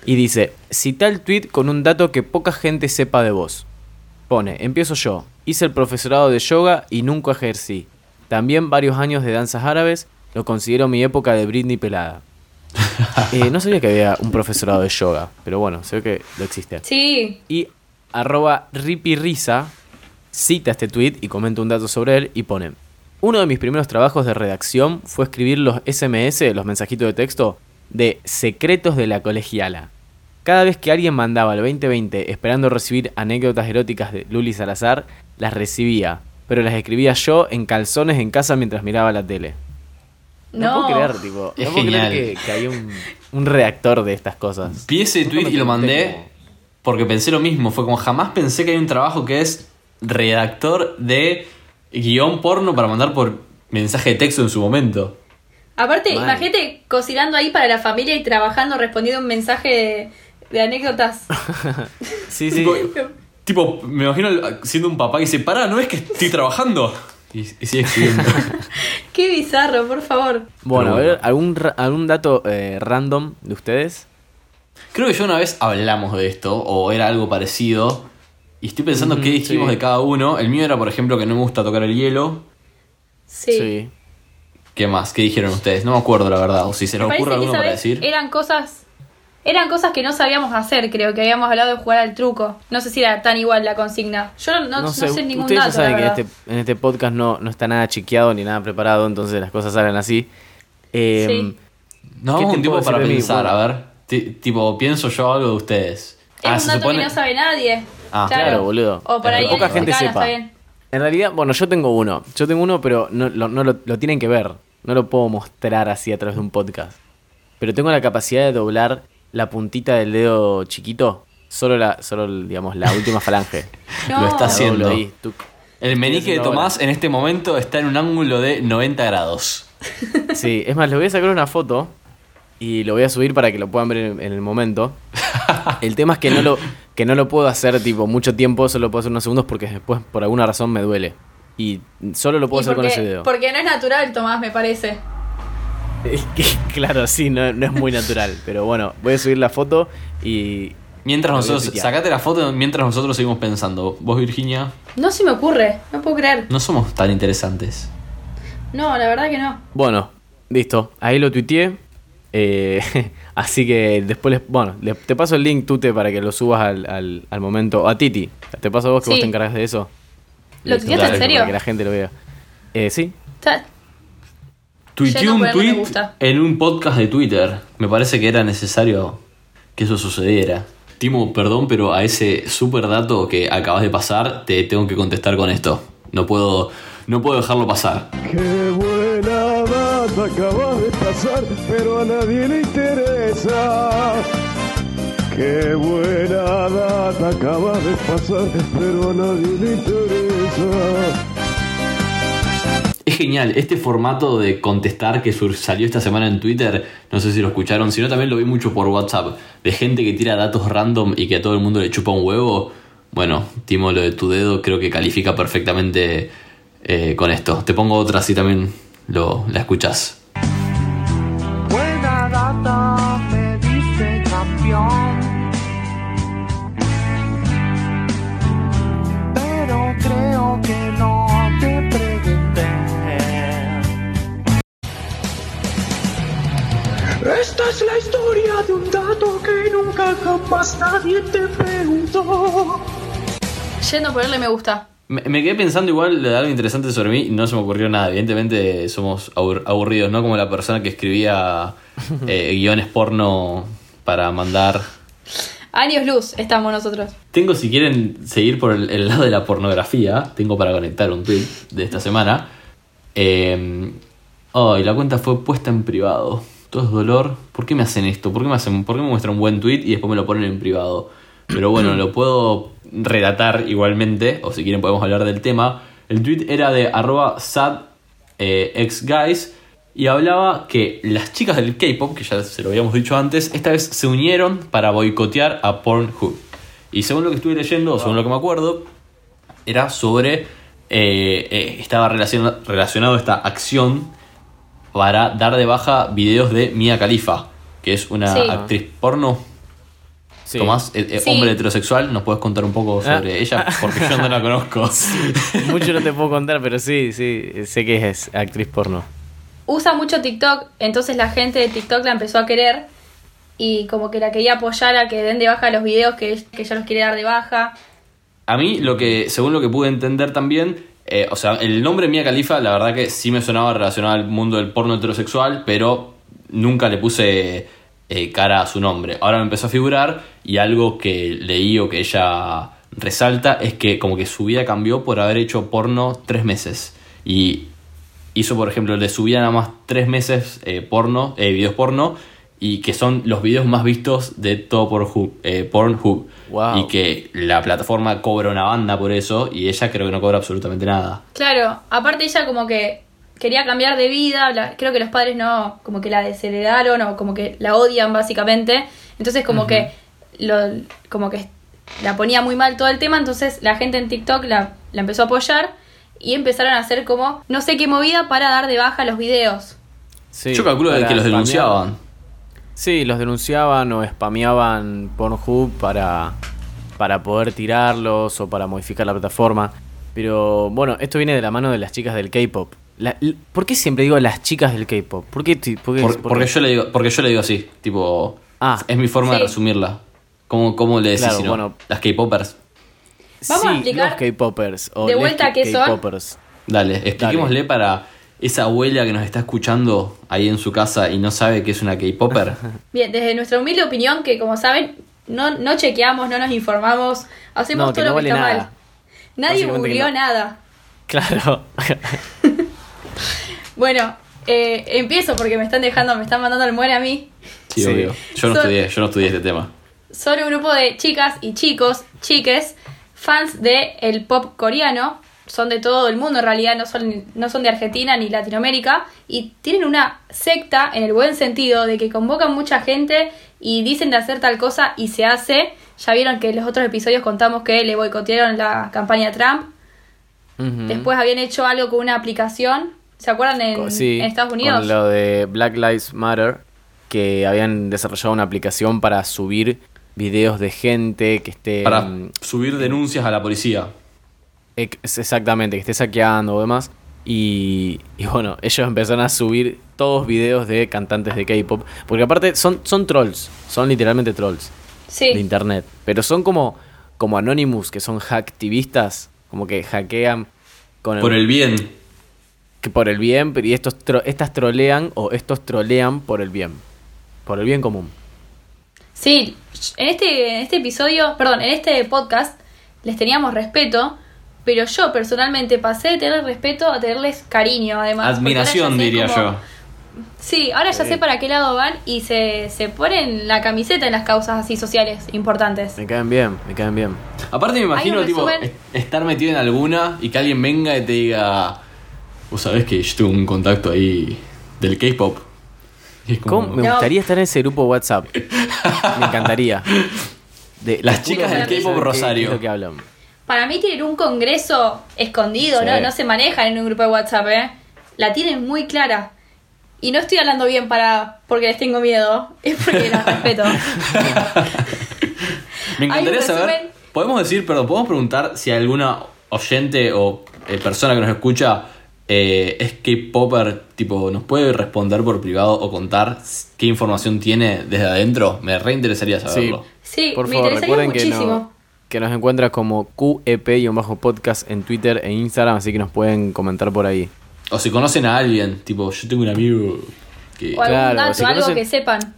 Y dice, cita el tweet con un dato que poca gente sepa de vos. Pone, empiezo yo. Hice el profesorado de yoga y nunca ejercí. También varios años de danzas árabes. Lo considero mi época de Britney pelada. Eh, no sabía que había un profesorado de yoga, pero bueno, ve que lo existe. Sí, Y arroba ripirisa cita este tweet y comenta un dato sobre él y pone Uno de mis primeros trabajos de redacción fue escribir los SMS, los mensajitos de texto, de secretos de la colegiala. Cada vez que alguien mandaba al 2020 esperando recibir anécdotas eróticas de Luli Salazar, las recibía, pero las escribía yo en calzones en casa mientras miraba la tele. No, No. puedo creer, tipo, Es no puedo creer genial. que, que hay un, un redactor de estas cosas. Vi ese tweet y lo mandé porque pensé lo mismo. Fue como jamás pensé que hay un trabajo que es redactor de guion porno para mandar por mensaje de texto en su momento. Aparte, Mal. imagínate cocinando ahí para la familia y trabajando respondiendo un mensaje de, de anécdotas. Sí, sí. Tipo, tipo, me imagino siendo un papá que dice, pará, ¿no es que estoy trabajando? Y, y sigue escribiendo. Qué bizarro, por favor. Bueno, a ver, ¿algún, algún dato eh, random de ustedes? Creo que ya una vez hablamos de esto, o era algo parecido. Y estoy pensando qué dijimos sí. de cada uno. El mío era, por ejemplo, que no me gusta tocar el hielo. Sí. ¿Qué más? ¿Qué dijeron ustedes? No me acuerdo, la verdad. O si se Me les ocurre alguno para decir. eran cosas eran cosas que no sabíamos hacer, creo que habíamos hablado de jugar al truco. No sé si era tan igual la consigna. Yo no, no- no sé, u- ningún ustedes dato. ya saben que en este, en este podcast no, no está nada chequeado ni nada preparado, entonces las cosas salen así. Eh, Sí. Nos ¿Qué un tiempo puedo para pensar, a ver. Ti- tipo, pienso yo algo de ustedes. Ah, Es un dato que no sabe nadie. Ah, claro, boludo. O por Es ahí verdad. Poca alguien gente sepa. está bien. En realidad, bueno, yo tengo uno. Yo tengo uno, pero no, lo, no lo, lo tienen que ver. No lo puedo mostrar así a través de un podcast. Pero tengo la capacidad de doblar la puntita del dedo chiquito. Solo la, solo, digamos, la última falange. No. Lo está haciendo. ahí. El menique de Tomás en este momento está en un ángulo de 90 grados. Sí, es más, le voy a sacar una foto y lo voy a subir para que lo puedan ver en, en el momento. El tema es que no lo que no lo puedo hacer tipo mucho tiempo, solo lo puedo hacer unos segundos porque después por alguna razón me duele. Y solo lo puedo hacer con porque, ese dedo. porque no es natural, Tomás, me parece. Es que, claro, sí, no, no es muy natural. Pero bueno, voy a subir la foto y. Mientras Lo voy a nosotros, sacate la foto mientras nosotros seguimos pensando. Vos, Virginia, No se me ocurre, no puedo creer. no somos tan interesantes. No, la verdad que no. Bueno, listo. Ahí lo tuiteé. Eh, así que después les. Bueno, te paso el link, Tute, para que lo subas al, al, al momento. A Titi. Te paso a vos que vos te encargas de eso. ¿Lo tuiteaste en serio? Para que la gente lo vea. Eh, sí. Está- Tuiteé un tweet en un podcast de Twitter. Me parece que era necesario que eso sucediera. Timo, perdón, pero a ese super dato que acabas de pasar, te tengo que contestar con esto. No puedo, no puedo dejarlo pasar. Qué buena data acabas de pasar, pero a nadie le interesa. Qué buena data acabas de pasar, pero a nadie le interesa. Genial, este formato de contestar que salió esta semana en Twitter, no sé si lo escucharon, sino también lo vi mucho por WhatsApp, de gente que tira datos random y que a todo el mundo le chupa un huevo. Bueno, Timo, lo de tu dedo creo que califica perfectamente eh, con esto. Te pongo otra así también lo, la escuchas. Es la historia de un dato que nunca jamás nadie te preguntó. Yendo a ponerle me gusta. Me, me quedé pensando igual de algo interesante sobre mí y no se me ocurrió nada. Evidentemente somos abur- aburridos, ¿no? Como la persona que escribía eh, guiones porno para mandar Años luz estamos nosotros. Tengo, si quieren seguir por el, el lado de la pornografía, tengo para conectar un tweet de esta semana. Eh, oh, y la cuenta fue puesta en privado. Todo es dolor. ¿Por qué me hacen esto? ¿Por qué me, hacen, ¿Por qué me muestran un buen tweet y después me lo ponen en privado? Pero bueno, lo puedo relatar igualmente, o si quieren podemos hablar del tema. El tweet era de arroba sad eh, y hablaba que las chicas del K-pop, que ya se lo habíamos dicho antes, esta vez se unieron para boicotear a Pornhub. Y según lo que estuve leyendo, o según lo que me acuerdo, era sobre. eh, eh, estaba relaciona- relacionado esta acción para dar de baja videos de Mia Khalifa, que es una Sí. actriz porno. Sí. Tomás, eh, eh, Sí. hombre heterosexual, ¿nos puedes contar un poco sobre Ah. ella? Porque yo no la conozco. Mucho no te puedo contar, pero sí, sí, sé que es actriz porno. Usa mucho TikTok, entonces la gente de TikTok la empezó a querer y como que la quería apoyar a que den de baja los videos que, que ella los quiere dar de baja. A mí, lo que, según lo que pude entender también, eh, o sea, el nombre Mia Khalifa, la verdad que sí me sonaba relacionado al mundo del porno heterosexual, pero nunca le puse eh, cara a su nombre. Ahora me empezó a figurar y algo que leí o que ella resalta es que como que su vida cambió por haber hecho porno tres meses. Y hizo, por ejemplo, de su vida nada más tres meses eh, porno, videos porno, y que son los videos más vistos de todo Pornhub. eh, Pornhub. Wow. Y que la plataforma cobra una banda por eso, y ella creo que no cobra absolutamente nada. Claro, aparte ella como que quería cambiar de vida, la- creo que los padres no, como que la desheredaron o como que la odian básicamente, entonces como que lo, como que la ponía muy mal todo el tema, entonces la gente en TikTok la, la empezó a apoyar y empezaron a hacer como no sé qué movida para dar de baja los videos. Sí, Yo calculo de que los denunciaban. Sí, los denunciaban o spameaban Pornhub para, para poder tirarlos o para modificar la plataforma. Pero bueno, esto viene de la mano de las chicas del K-pop. ¿Por qué siempre digo las chicas del K-pop? ¿Por qué? ti- por qué- Por- por porque, qué? yo le digo, porque yo le digo así, tipo... Ah. es mi forma de resumirla. ¿Cómo, cómo le decís Claro, si no? bueno. Las K-popers. Vamos a Sí, explicar los K-popers. de vuelta qué son. K-popers. Dale, expliquémosle para esa abuela que nos está escuchando ahí en su casa y no sabe que es una K-popper. Bien, desde nuestra humilde opinión, que como saben, no, no chequeamos, no nos informamos, hacemos No, que todo no lo que vale está nada. mal. Nadie no. nada. Claro. Bueno, eh, empiezo porque me están dejando, me están mandando el muere a mí. Sí, Sí. obvio. Yo no estudié, yo no estudié este tema. Son un grupo de chicas y chicos, chiques, fans de el pop coreano. Son de todo el mundo en realidad, no son, no son de Argentina ni Latinoamérica. Y tienen una secta en el buen sentido de que convocan mucha gente y dicen de hacer tal cosa y se hace. Ya vieron que en los otros episodios contamos que le boicotearon la campaña Trump. Después habían hecho algo con una aplicación. ¿Se acuerdan en, sí, en Estados Unidos? Con lo de Black Lives Matter, que habían desarrollado una aplicación para subir videos de gente que esté. Para subir denuncias a la policía. Ex- exactamente, que esté saqueando o demás. Y, y bueno, ellos empezaron a subir todos videos de cantantes de K-pop. Porque aparte son, son trolls, son literalmente trolls Sí. de internet. Pero son como, como Anonymous, que son hacktivistas, como que hackean con Por el bien. que por el bien, pero y estos tro- estas trolean o estos trolean por el bien. Por el bien común. Sí, en este, en este episodio, perdón, en este podcast les teníamos respeto, pero yo personalmente pasé de tener respeto a tenerles cariño, además. Admiración, diría como yo. Sí, ahora ya Sí. sé para qué lado van y se, se ponen la camiseta en las causas así sociales importantes. Me caen bien, me caen bien. Aparte me imagino tipo estar metido en alguna y que alguien venga y te diga, vos sabés que yo tuve un contacto ahí del K-pop. Como, ¿Cómo? Me No. gustaría estar en ese grupo WhatsApp. Me encantaría. De- Las chicas del que K-pop Rosario. qué es lo que hablan. Para mí tienen un congreso escondido, Sí. ¿no? No se manejan en un grupo de WhatsApp, ¿eh? La tienen muy clara. Y no estoy hablando bien para porque les tengo miedo, es porque las respeto. Me encantaría saber, podemos decir, perdón, podemos preguntar si alguna oyente o eh, persona que nos escucha eh, es K-Popper, tipo, nos puede responder por privado o contar qué información tiene desde adentro. Me reinteresaría Sí. saberlo. Sí, Por me favor, interesaría recuerden que, muchísimo. no- que nos encuentra como QEP-podcast en Twitter e Instagram, así que nos pueden comentar por ahí. O si conocen a alguien, tipo, yo tengo un amigo que... O algún Claro, dato, si algo conocen- que sepan.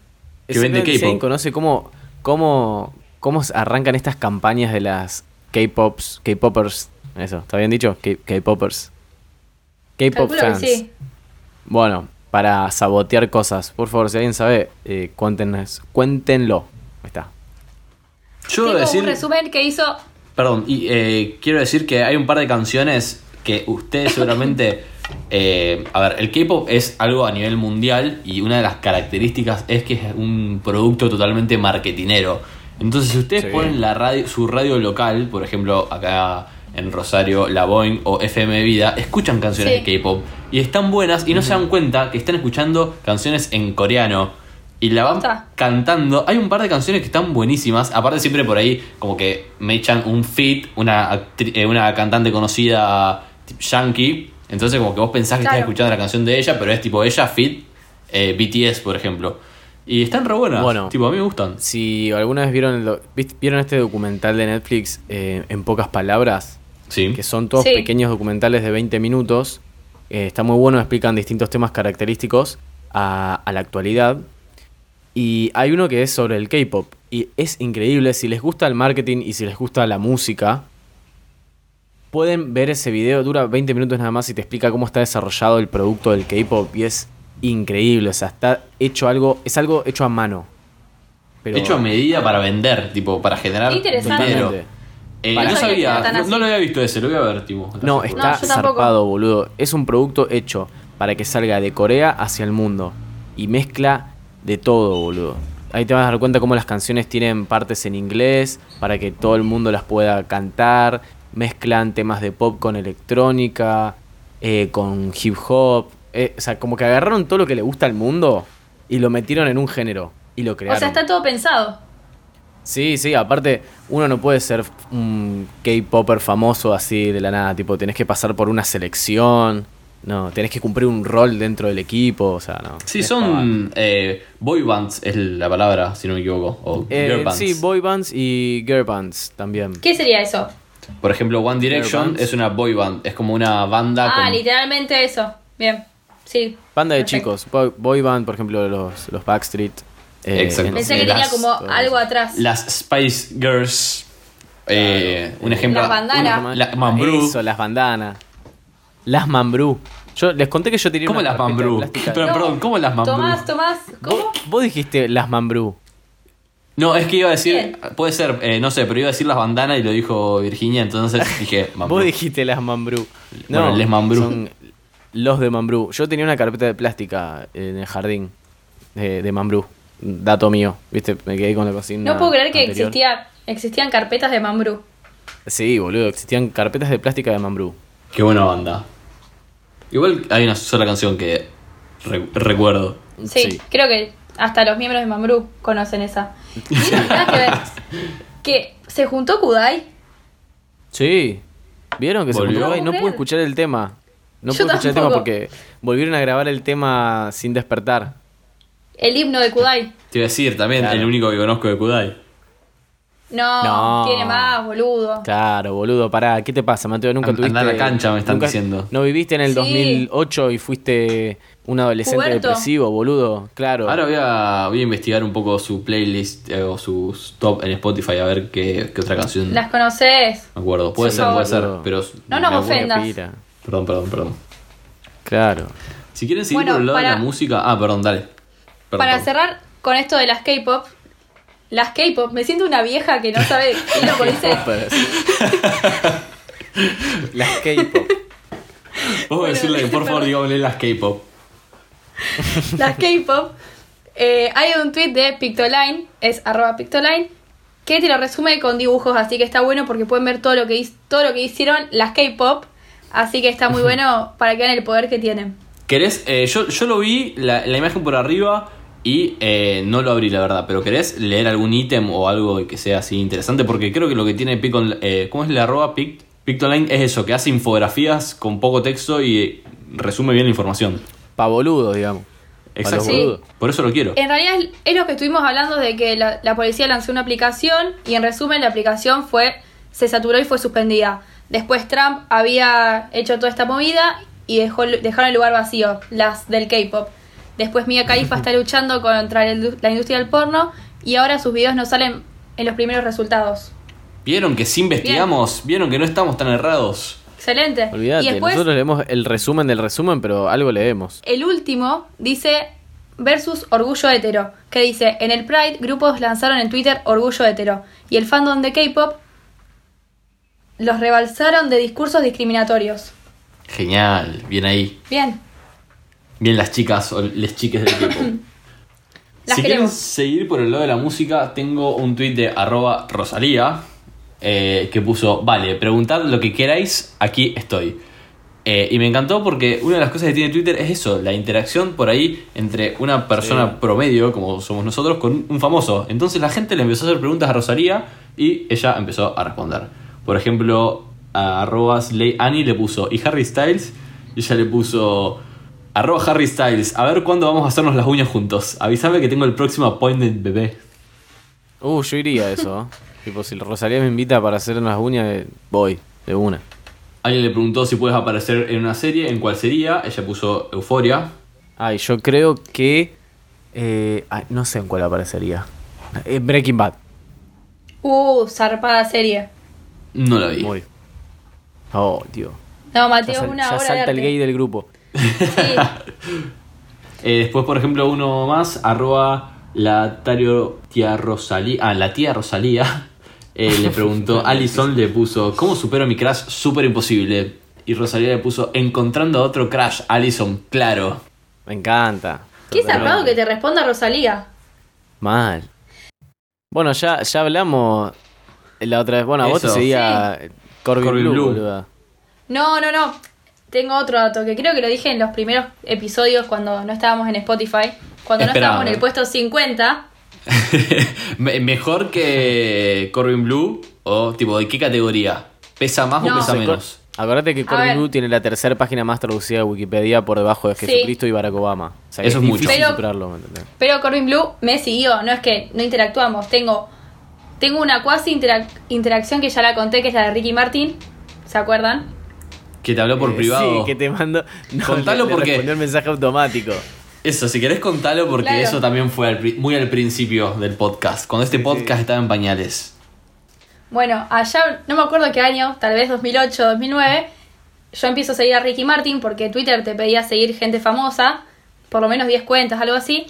Que vende K-pop. alguien conoce cómo, cómo, cómo se arrancan estas campañas de las K-Pops, K-Popers, eso, ¿está bien dicho? K-Popers. K-Pop fans. sí. Bueno, para sabotear cosas. Por favor, si alguien sabe, eh, cuéntenos, cuéntenlo. Ahí está. Yo Tengo decir... un resumen que hizo Perdón, y eh, quiero decir que hay un par de canciones que ustedes seguramente... eh, a ver, el K-pop es algo a nivel mundial y una de las características es que es un producto totalmente marketinero. Entonces, si ustedes Sí. ponen la radio, su radio local, por ejemplo, acá en Rosario, La Boeing o FM Vida, escuchan canciones Sí. de K-pop y están buenas y no se dan cuenta que están escuchando canciones en coreano. Y la van cantando. Hay un par de canciones que están buenísimas. Aparte, siempre por ahí, como que me echan un feat, una, eh, una cantante conocida, tipo yankee. Entonces, como que vos pensás que Claro. estás escuchando la canción de ella, pero es tipo ella, feat, eh, BTS, por ejemplo. Y están re buenas. Bueno. tipo, a mí me gustan. Si alguna vez vieron, el do- vist- vieron este documental de Netflix eh, en pocas palabras, Sí. que son todos Sí. pequeños documentales de 20 minutos. Eh, está muy bueno, explican distintos temas característicos a, a la actualidad. Y hay uno que es sobre el K-pop. Y es increíble, si les gusta el marketing y si les gusta la música, pueden ver ese video, dura 20 minutos nada más y te explica cómo está desarrollado el producto del K-pop. Y es increíble, o sea, está hecho algo, es algo hecho a mano. Pero Hecho a medida para vender, tipo, para generar Qué interesante. dinero. Eh, no No sabía no, lo había visto ese, lo voy a ver, tipo. No, está. No, zarpado, boludo. Es un producto hecho para que salga de Corea hacia el mundo. Y mezcla de todo, boludo. Ahí te vas a dar cuenta cómo las canciones tienen partes en inglés para que todo el mundo las pueda cantar. Mezclan temas de pop con electrónica, eh, con hip hop. Eh, o sea, como que agarraron todo lo que le gusta al mundo y lo metieron en un género. Y lo crearon. O sea, está todo pensado. Sí, sí, aparte uno no puede ser un K-Popper famoso así de la nada, tipo, tenés que pasar por una selección, no, tenés que cumplir un rol dentro del equipo, o sea, no. Sí, son eh, boy bands, es la palabra, si no me equivoco. O Eh, girl bands. sí, boy bands y girl bands también. ¿Qué sería eso? Por ejemplo, One Direction es una boy band, es como una banda Ah, con- literalmente eso. Bien. Sí. Banda de Perfecto. chicos, boy, boy band, por ejemplo, los, los Backstreet. eh, Exacto. en- Pensé que Las- tenía como algo atrás. las Spice Girls. Eh, un ejemplo. Las bandanas. la Mambrú. Eso, las bandanas. Las Mambrú. Yo les conté que yo tenía ¿Cómo una las Mambrú? Pero, No. perdón, ¿cómo las Mambrú? Tomás, Tomás, ¿cómo? Vos, vos dijiste las Mambrú. No, es que iba a decir, Bien. puede ser, eh, no sé, pero iba a decir las bandanas y lo dijo Virginia, entonces dije Mambrú. Vos dijiste las Mambrú. Bueno, les Mambrú. Son los de Mambrú. Yo tenía una carpeta de plástica en el jardín de, de Mambrú. Dato mío. Viste, me quedé con la cocina. No puedo creer que anterior. existía, existían carpetas de Mambrú. Sí, boludo. Existían carpetas de plástica de Mambrú. Qué buena banda. Igual hay una sola canción que re- recuerdo. Sí, Sí. creo que hasta los miembros de Mambrú conocen esa. Y nada que ver. Que se juntó Kudai. Sí. ¿Vieron que Volvió. se juntó? Ay, No pude escuchar el tema. No Yo pude escuchar el tema porque volvieron a grabar el tema sin despertar. El himno de Kudai. Te iba a decir, también Claro. el único que conozco de Kudai. No, No. tiene más, boludo. Claro, boludo, pará, ¿qué te pasa, Mateo? Nunca An- tuviste. andá a la cancha, me están nunca- diciendo. ¿No viviste en el Sí. 2008 y fuiste un adolescente depresivo, boludo? Claro. Ahora voy a, voy a investigar un poco su playlist eh, o sus top en Spotify a ver qué, qué otra canción Las conoces. me acuerdo. Puede Sí, ser, puede ser, pero... No nos ofendas. Perdón, perdón, perdón. Claro. Si quieren seguir Bueno, por el lado de la música. Ah, perdón, dale. Perdón, Para perdón. cerrar con esto de las K-pop, las K-pop, me siento una vieja que no sabe qué lo dice. Las K-pop. Vos decirle, por favor, dígame las K-pop. Las K-pop. eh, hay un tweet de Pictoline, es arroba Pictoline, que te lo resume con dibujos, así que está bueno porque pueden ver todo lo que, todo lo que hicieron las K-pop. Así que está muy bueno para que vean el poder que tienen. ¿Querés? eh, yo, yo lo vi, la, la imagen por arriba, y eh, no lo abrí, la verdad. Pero ¿querés leer algún ítem o algo que sea así interesante? Porque creo que lo que tiene Picon, eh, ¿cómo es la arroba Pic- Pictoline? Es eso, que hace infografías con poco texto y eh, resume bien la información. Pa' boludo, digamos. Exacto. Sí. Por eso lo quiero. En realidad es, es lo que estuvimos hablando de que la, la policía lanzó una aplicación y en resumen la aplicación fue se saturó y fue suspendida. Después Trump había hecho toda esta movida y dejó, dejaron el lugar vacío, las del K-pop. Después Mia Khalifa está luchando contra el- la industria del porno y ahora sus videos no salen en los primeros resultados. ¿Vieron que si investigamos? ¿Vieron que no estamos tan errados? Excelente. Olvídate, y después nosotros leemos el resumen del resumen, pero algo leemos. el último dice versus Orgullo Hetero, que dice, en el Pride grupos lanzaron en Twitter Orgullo Hetero y el fandom de K-Pop los rebalsaron de discursos discriminatorios. Genial, bien ahí. Bien, Bien las chicas o les chiques del equipo. Las si quieren queremos. seguir por el lado de la música, tengo un tweet de arroba Rosalía eh, que puso, vale, preguntad lo que queráis, aquí estoy. Eh, y me encantó porque una de las cosas que tiene Twitter es eso, la interacción por ahí entre una persona Sí. promedio, como somos nosotros, con un famoso. Entonces la gente le empezó a hacer preguntas a Rosalía y ella empezó a responder. Por ejemplo, a arroba Slay Annie le puso, ¿y Harry Styles? Y ella le puso, arroba Harry Styles, a ver cuándo vamos a hacernos las uñas juntos. Avísame que tengo el próximo appointment, bebé. Uh, yo iría a eso. ¿eh? tipo, si Rosalía me invita para hacer unas uñas, eh, voy, de una. Alguien le preguntó si puedes aparecer en una serie, en cuál sería. Ella puso Euforia. Ay, yo creo que. eh, ay, no sé en cuál aparecería. Eh, Breaking Bad. uh, zarpada serie. No la vi. Muy. Oh, tío. No, Ya, Mateo, sal- una ya de salta el arte. gay del grupo. Sí. Eh, después, por ejemplo, uno más, arroba la tario tía Rosalía. Ah, la tía Rosalía. eh, le preguntó, Alison le puso, ¿cómo supero mi crash? Súper imposible. Y Rosalía le puso, encontrando a otro crash, Alison, claro. Me encanta. Qué zarpado que te responda Rosalía. Mal. Bueno, ya, ya hablamos la otra vez. Bueno, a vos te Eso. seguía Corbin Blue. No, no, no. Tengo otro dato que creo que lo dije en los primeros episodios cuando no estábamos en Spotify. Cuando no estábamos en el puesto 50. Me- Mejor que Corbin Blue o tipo, ¿de qué categoría? ¿Pesa más No. o pesa menos? Acordate que Corbin. Blue tiene la tercera página más traducida de Wikipedia por debajo de Sí. Jesucristo y Barack Obama. O sea, que Eso es mucho. Pero- superarlo. Pero Corbin Blue me siguió, no es que no interactuamos. Tengo, tengo una cuasi interac- interacción que ya la conté, que es la de Ricky Martin. ¿Se acuerdan? Que te habló por Eh, privado. Sí, que te mando. No, Contalo le- le porque- mensaje automático. Eso, si querés contalo porque Claro. eso también fue al muy al principio del podcast, cuando este podcast estaba en pañales. Bueno, allá, no me acuerdo qué año, tal vez 2008, 2009, yo empiezo a seguir a Ricky Martin porque Twitter te pedía seguir gente famosa, por lo menos 10 cuentas, algo así.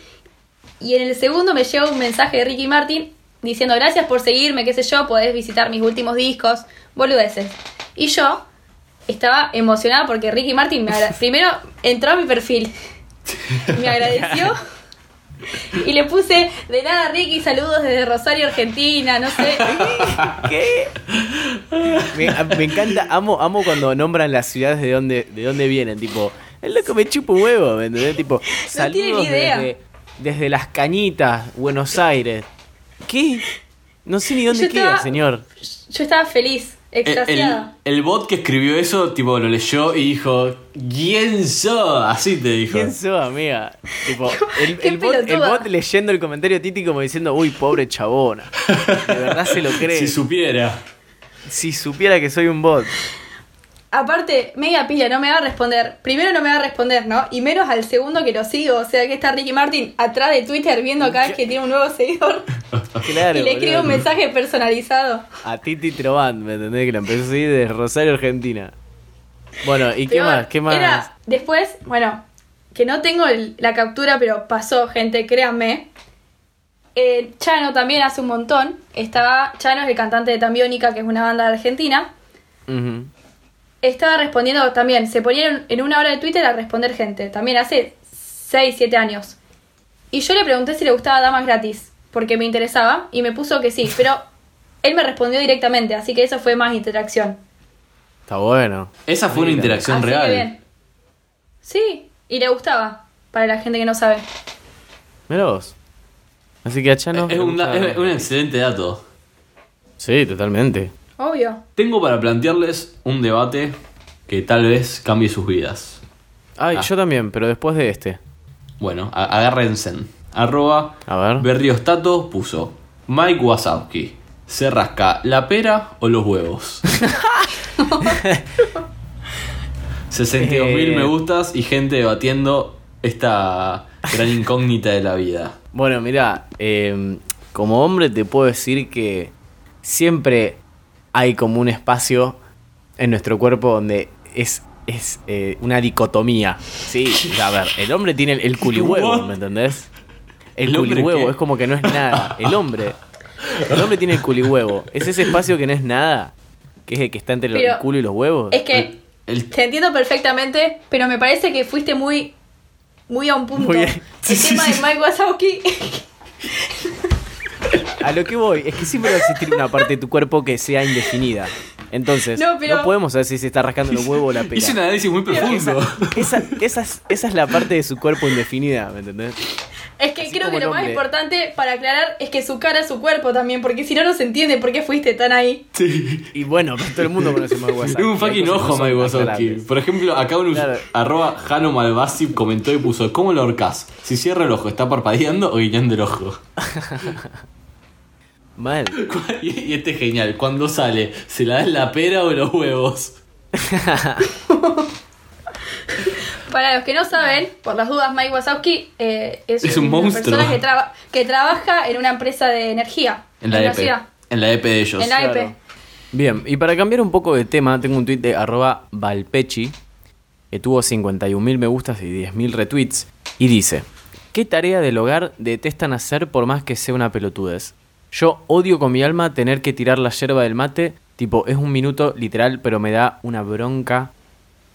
Y en el segundo me llega un mensaje de Ricky Martin diciendo gracias por seguirme, qué sé yo, podés visitar mis últimos discos, boludeces. Y yo estaba emocionada porque Ricky Martin me primero entró a mi perfil, me agradeció. Y le puse, de nada Ricky, saludos desde Rosario, Argentina, no sé. ¿Qué? Me, encanta, amo, amo cuando nombran las ciudades de donde, de dónde vienen, tipo, el loco me chupa un huevo, ¿me entendés? Tipo, tiene ni saludos idea. desde, desde Las Cañitas, Buenos Aires. ¿Qué? No sé ni dónde Yo queda, estaba- señor. Yo estaba feliz, El, el- bot que escribió eso, tipo, lo leyó y dijo, ¿quién sos? Así te dijo. ¿Quién sos, amiga? Tipo, el, el bot, el pelotuda. bot leyendo el comentario de Titi como diciendo, uy, pobre chabona. De verdad se lo cree. Si Si, supiera. supiera que soy un bot. Aparte, media pila, no me va a responder. Primero no me va a responder, ¿no? Y menos al segundo que lo sigo. O sea que está Ricky Martin atrás de Twitter viendo cada vez que tiene un nuevo seguidor. Claro. y le escribe un mensaje personalizado. A Titi Trován, ¿me entendés? Que la empezó a seguir de Rosario, Argentina. Bueno, ¿y qué más? ¿Qué más? Era, después, bueno, que no tengo el- la captura, pero pasó, gente, créanme. Eh, Chano también hace un montón. Estaba, Chano es el cantante de Tambiónica, que es una banda de Argentina. Ujú. Estaba respondiendo también, se ponían en una hora de Twitter a responder gente, también hace 6, 7 años. Y yo le pregunté si le gustaba Damas Gratis, porque me interesaba, y me puso que sí, pero él me respondió directamente, así que eso fue más interacción. Está bueno. Esa fue una interacción Así que real. bien. Sí, y le gustaba, para la gente que no sabe. Mira vos. Así que a Chano. es, un, es un excelente dato. Sí, totalmente. Obvio. Tengo para plantearles un debate que tal vez cambie sus vidas. Ay, Ah. yo también, pero después de este. Bueno, agárrense. Arroba A ver. Berriostato puso Mike Wazowski. ¿Se rasca la pera o los huevos? 62 mil Eh. me gustas y gente debatiendo esta gran incógnita de la vida. Bueno, mira, eh, como hombre te puedo decir que siempre hay como un espacio en nuestro cuerpo donde es, es eh, una dicotomía. Sí, a ver, el hombre tiene el, el culihuevo? ¿me entendés? El, ¿El culihuevo es como que no es nada. El hombre, el hombre tiene el culihuevo. Es ese espacio que no es nada, que es el que está entre Pero el culo y los huevos. Es que El- te entiendo perfectamente, pero me parece que fuiste muy, muy a un punto. Muy. El Sí, sí, tema sí. de Mike Wazowski A lo que voy es que siempre va a existir una parte de tu cuerpo que sea indefinida. Entonces, no, podemos saber si se está rascando los huevos o la pera. Hice un análisis muy profundo. Esa, esa, es, esa es la parte de su cuerpo indefinida, ¿me entendés? Es que Así creo que el lo más importante para aclarar es que su cara es su cuerpo también, porque si no, no se entiende por qué fuiste tan ahí. Y bueno, todo el mundo conoce más WhatsApp. Es un fucking ojo, Mike Wazowski. Por ejemplo, acá un Claro. arroba Jano Malvasi comentó y puso ¿Cómo lo ahorcás? Si cierra el ojo, ¿está parpadeando o guiñando el ojo? Mal. Y, y este es genial. Cuando sale, ¿se la da en la pera o en los huevos? Para los que no saben, por las dudas, Mike Wazowski eh, es, Es un una monstruo. persona que, traba- que trabaja en una empresa de energía En la EP. ciudad. En la EP de ellos. En la EP. Claro. Bien, y para cambiar un poco de tema, tengo un tweet de arroba Valpechi, que tuvo 51.000 me gustas y 10.000 retweets, y dice, ¿qué tarea del hogar detestan hacer por más que sea una pelotudez? Yo odio con mi alma tener que tirar la yerba del mate, tipo, es un minuto literal, pero me da una bronca.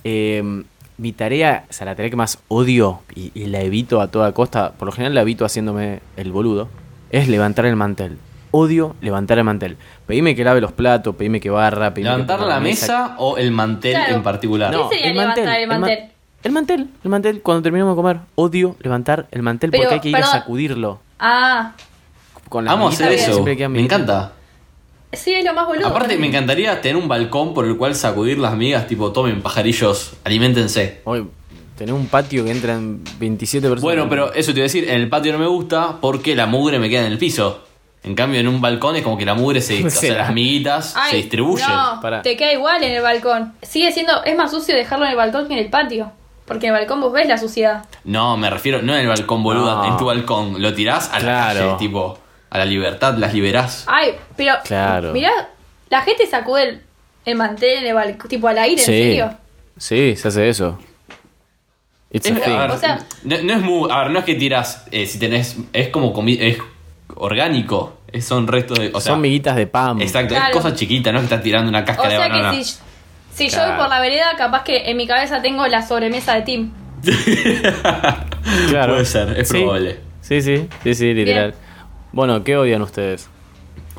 Eh, mi tarea, o sea, la tarea que más odio y, y la evito a toda costa, por lo general la evito haciéndome el boludo, es levantar el mantel. Odio levantar el mantel. Pedime que lave los platos, pedime que barra, pedime que ¿Levantar la mesa o el mantel Claro. en particular? No. ¿Qué sería levantar el ma- mantel? El mantel, el mantel, cuando terminamos de comer, odio levantar el mantel Pero, porque hay que ir perdón. a sacudirlo. Ah, Con la Vamos a hacer eso. Me encanta. sí, es lo más boludo. Aparte, también. me encantaría tener un balcón por el cual sacudir las migas, tipo, tomen pajarillos, aliméntense. Hoy, tener un patio que entran 27 personas. Bueno, pero eso te iba a decir, en el patio no me gusta porque la mugre me queda en el piso. En cambio, en un balcón es como que la mugre se, o sea, las miguitas Ay, se distribuyen. No, Pará. te queda igual en el balcón. Sigue siendo, es más sucio dejarlo en el balcón que en el patio. Porque en el balcón vos ves la suciedad. No, me refiero, no en el balcón, boluda, No. en tu balcón. Lo tirás a la Claro. calle, tipo, a la libertad, las liberás. Ay, pero. Claro. Mirá, la gente sacude el, el mantel en el balcón, tipo al aire, sí. ¿en serio? Sí, se hace eso. It's a Es- thing. a ver, O sea- no, no es muy, a ver, no es que tirás, eh, si tenés, es como comi es orgánico, es- son restos de, o sea, Son miguitas de pan. exacto, es cosa chiquita, no es que estás tirando una O cáscara de sea banana. que si, si yo voy por la vereda, capaz que en mi cabeza tengo la sobremesa de Tim. Claro. Puede ser, es Sí. probable. Sí, sí, sí, sí, literal. Bueno, ¿qué odian ustedes?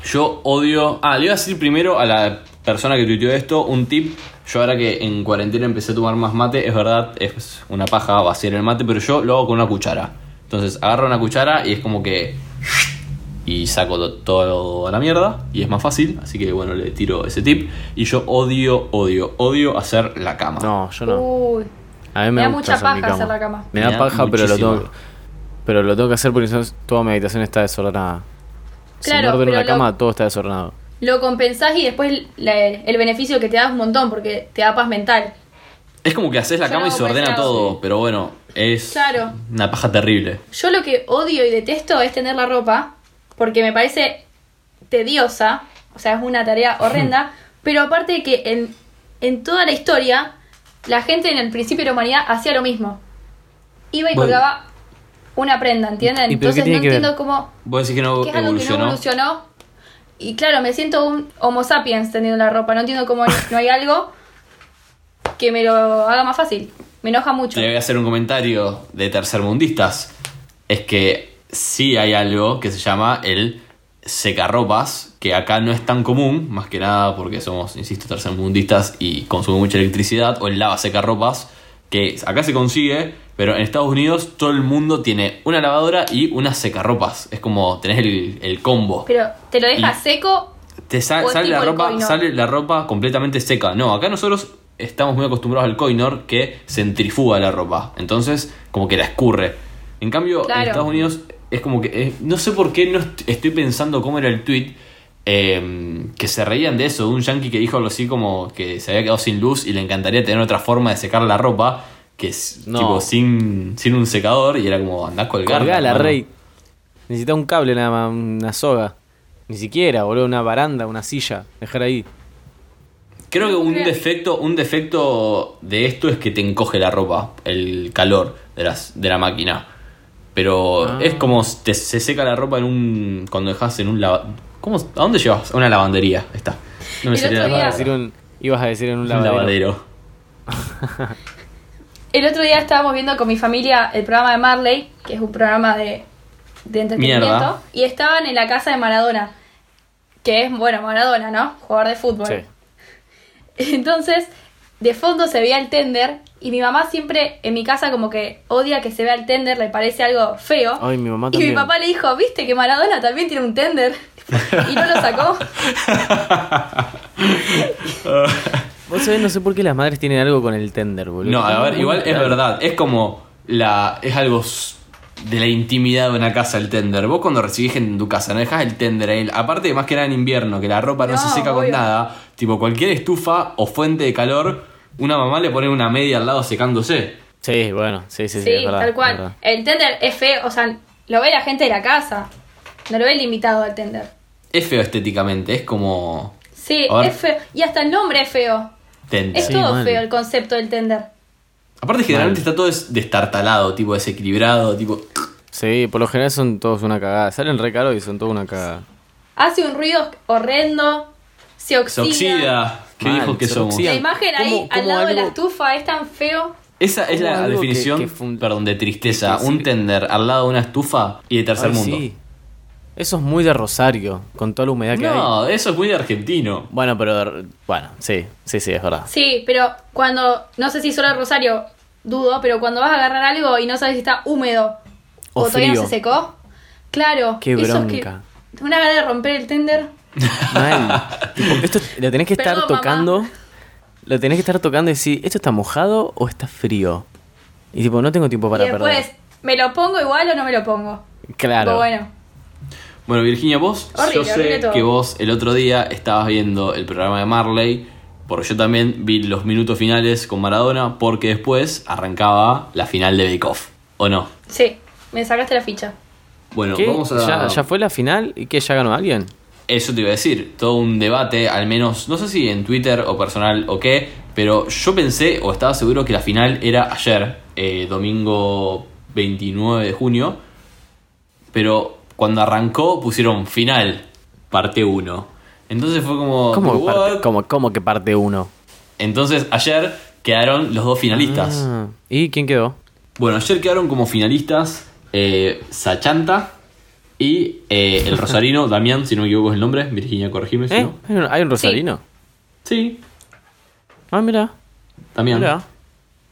Yo odio. Ah, le iba a decir primero a la persona que tuiteó esto un tip. Yo ahora que en cuarentena empecé a tomar más mate, es verdad, es una paja vaciar el mate, pero yo lo hago con una cuchara. Entonces agarro una cuchara y es como que. Y saco to- todo a la mierda y es más fácil. Así que bueno, le tiro ese tip. Y yo odio, odio, odio hacer la cama. No, yo no. Uy. A mí me, Me da gusta mucha hacer mi paja cama. hacer la cama. Me Me da da paja, pero lo tengo, pero lo tengo que hacer porque si no toda mi habitación está desordenada. Claro, si no ordeno la lo- cama, todo está desordenado. Lo compensás y después la- el beneficio que te da es un montón porque te da paz mental. Es como que haces la Yo cama no y se ordena pensado, todo. sí. Pero bueno, es Claro. una paja terrible. Yo lo que odio y detesto es tener la ropa porque me parece tediosa, o sea, es una tarea horrenda, pero aparte de que en, en toda la historia la gente en el principio de la humanidad hacía lo mismo. iba y Bueno. colgaba una prenda, ¿entienden? ¿Y pero qué Entonces no ver? entiendo cómo Vos decís que no que es algo que no evolucionó. evolucionó. Y claro, me siento un homo sapiens teniendo la ropa. No entiendo cómo no hay algo que me lo haga más fácil. Me enoja mucho. Te voy a hacer un comentario de tercermundistas. Es que sí hay algo que se llama el secarropas, que acá no es tan común, más que nada porque somos, insisto, tercermundistas y consumimos mucha electricidad, o el lava secarropas, que acá se consigue, pero en Estados Unidos todo el mundo tiene una lavadora y una secarropas. Es como tenés el, el combo. Pero te lo deja Y- seco. Te sa- O sale, la ropa, Coinor. sale la ropa completamente seca. No, acá nosotros estamos muy acostumbrados al coinor que centrifuga la ropa. Entonces, como que la escurre. En cambio, Claro. en Estados Unidos es como que. eh, no sé por qué no est- estoy pensando cómo era el tweet. Eh, que se reían de eso, de un yankee que dijo algo así como que se había quedado sin luz y le encantaría tener otra forma de secar la ropa, que es No. tipo sin, sin un secador, y era como andar colgar. Colgala, rey. Necesita un cable nada más, una soga. Ni siquiera, boludo, una baranda, una silla. Dejar ahí. Creo que un defecto, un defecto de esto es que te encoge la ropa, el calor de, las, de la máquina. Pero Ah. es como te, se seca la ropa en un. cuando dejas en un lava, ¿Cómo? ¿A dónde llevas? A una lavandería. Está. No me salía la Ibas a decir, un, ibas a decir en un Un lavadero. lavadero. El otro día estábamos viendo con mi familia el programa de Marley, que es un programa de, de entretenimiento. Mierda. Y estaban en la casa de Maradona. Que es, bueno, Maradona, ¿no? Jugador de fútbol. Sí. Entonces, de fondo se veía el tender y mi mamá siempre en mi casa como que odia que se vea el tender, le parece algo feo. Ay, mi mamá y mi también. papá le dijo, ¿viste que Maradona también tiene un tender? y no lo sacó. Vos sabés, no sé por qué las madres tienen algo con el tender, boludo. No, a ver, igual es verdad. Es como la. es algo s- de la intimidad de una casa el tender. Vos cuando recibís gente en tu casa, no dejás el tender ahí. Aparte, más que nada en invierno, que la ropa no, No, se seca con nada. Tipo, cualquier estufa o fuente de calor, una mamá le pone una media al lado secándose. Sí, bueno, sí, sí, sí, Sí, es verdad, tal cual. verdad. El tender es feo, o sea, lo ve la gente de la casa. No lo ve el invitado al tender. Es feo estéticamente, es como. Sí, es feo. Y hasta el nombre es feo. Tender. Es Sí, todo mal. feo el concepto del tender. Aparte, generalmente está todo des- destartalado, tipo desequilibrado, tipo. Sí, por lo general son todos una cagada. Salen re caros y son todos una cagada. Hace un ruido horrendo. Se oxida. Se oxida. ¿Qué dijo que somos? La imagen ahí ¿Cómo- al lado de la estufa es tan feo. Esa es la que- definición, que fun- perdón, de tristeza. Un tender al lado de una estufa y de tercer Ay, mundo. sí. Eso es muy de Rosario, con toda la humedad que hay. No, eso es muy de argentino. Bueno, pero. Bueno, sí, sí, sí, es verdad. Sí, pero cuando. No sé si solo en Rosario, dudo, pero cuando vas a agarrar algo y no sabes si está húmedo O o, todavía no se secó. Claro. Qué eso es bronca. que- una gana de romper el tender. Mal. Tipo, esto lo tenés que estar Perdón, mamá. tocando. Lo tenés que estar tocando y decir, ¿esto está mojado o está frío? Y tipo, no tengo tiempo para y después, perder. ¿me lo pongo igual o no me lo pongo? Claro. Pero bueno. Bueno, Virginia, vos, Horrible, yo sé que vos el otro día estabas viendo el programa de Marley, porque yo también vi los minutos finales con Maradona, porque después arrancaba la final de Bake Off, ¿o no? Sí, me sacaste la ficha. Bueno, ¿Qué? vamos a... ¿Ya, ya fue la final? ¿Y qué? ¿Ya ganó alguien? Eso te iba a decir, todo un debate, al menos, no sé si en Twitter o personal o qué, pero yo pensé o estaba seguro que la final era ayer, eh, domingo 29 de junio, pero cuando arrancó pusieron final, parte 1. Entonces fue como... ¿Cómo, tipo, parte- "What?". cómo- cómo que parte uno? Entonces ayer quedaron los dos finalistas. Ah, ¿Y quién quedó? Bueno, ayer quedaron como finalistas eh, Sachanta y eh, el rosarino Damián, si no me equivoco es el nombre. Virginia, corregime si ¿Eh? no. ¿Hay un, hay un rosarino? Sí, Ah, mira. Damián. Mira.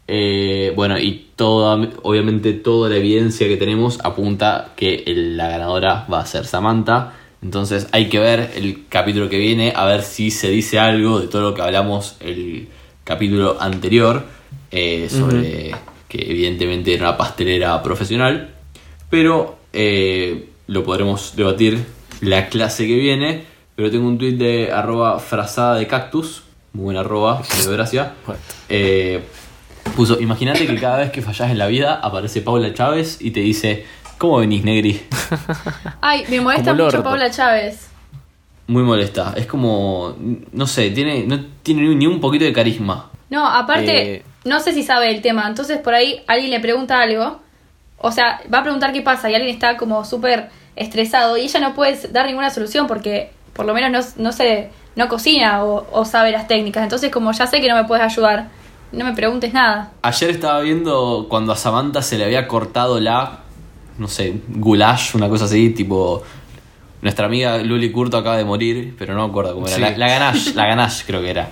Eh, bueno, y toda, obviamente toda la evidencia que tenemos apunta que el- la ganadora va a ser Samantha. Entonces hay que ver el capítulo que viene, a ver si se dice algo de todo lo que hablamos el capítulo anterior, eh, sobre que evidentemente era una pastelera profesional. Pero eh, lo podremos debatir la clase que viene. Pero tengo un tweet de arroba frazada de cactus, muy buena arroba, me dio gracia. What? Eh, puso, imagínate que cada vez que fallas en la vida aparece Paula Chávez y te dice, ¿cómo venís, Negri? Ay, me molesta Como mucho orto. Paula Chávez. Muy molesta. Es como, no sé, tiene, no tiene ni un poquito de carisma. No, aparte, Eh. no sé si sabe el tema. Entonces por ahí alguien le pregunta algo o sea, va a preguntar qué pasa y alguien está como súper estresado y ella no puede dar ninguna solución porque por lo menos no, no se no cocina o, o sabe las técnicas. Entonces, como ya sé que no me puedes ayudar, no me preguntes nada. Ayer estaba viendo cuando a Samantha se le había cortado la, no sé, goulash, una cosa así, tipo... Nuestra amiga Luli Curto acaba de morir, pero no me acuerdo cómo era. Sí. La, la ganache, la ganache creo que era.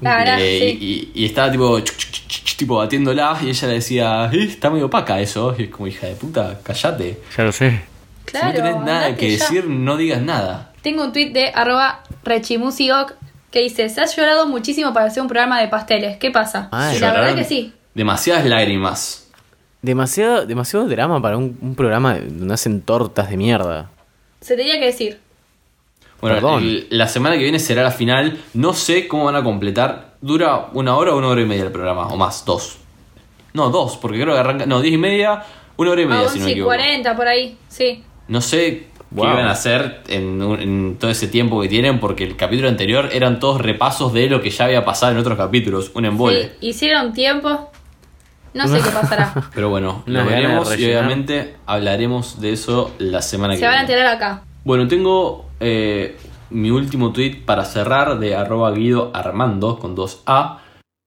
La verdad, Eh, sí. y, y- y estaba tipo, chuc, chuc, tipo batiéndola y ella le decía, "Eh, está medio opaca eso. Y es como, hija de puta, callate. Ya lo sé. Claro, si no tenés nada que ya. decir, no digas nada. Tengo un tweet de arroba rechimusiok que dice, se has llorado muchísimo para hacer un programa de pasteles. ¿Qué pasa? Ay. y la verdad que sí. Demasiadas lágrimas. Demasiado, demasiado drama para un, un programa donde hacen tortas de mierda. Se tenía que decir. Bueno, Perdón. el- la semana que viene será la final. No sé cómo van a completar. ¿Dura una hora o una hora y media el programa? O más, dos. No, dos, porque creo que arranca. No, diez y media, una hora y media, A si no 11 me y equivoco. 40 por ahí, sí. No sé Wow. qué iban a hacer en, todo ese tiempo que tienen, porque el capítulo anterior eran todos repasos de lo que ya había pasado en otros capítulos. Un embole. Sí, hicieron tiempo. No sé qué pasará. Pero bueno, de veremos y obviamente hablaremos de eso la semana Se que van a viene. enterar acá. Bueno, tengo eh, mi último tweet para cerrar de arroba Guido Armando con 2A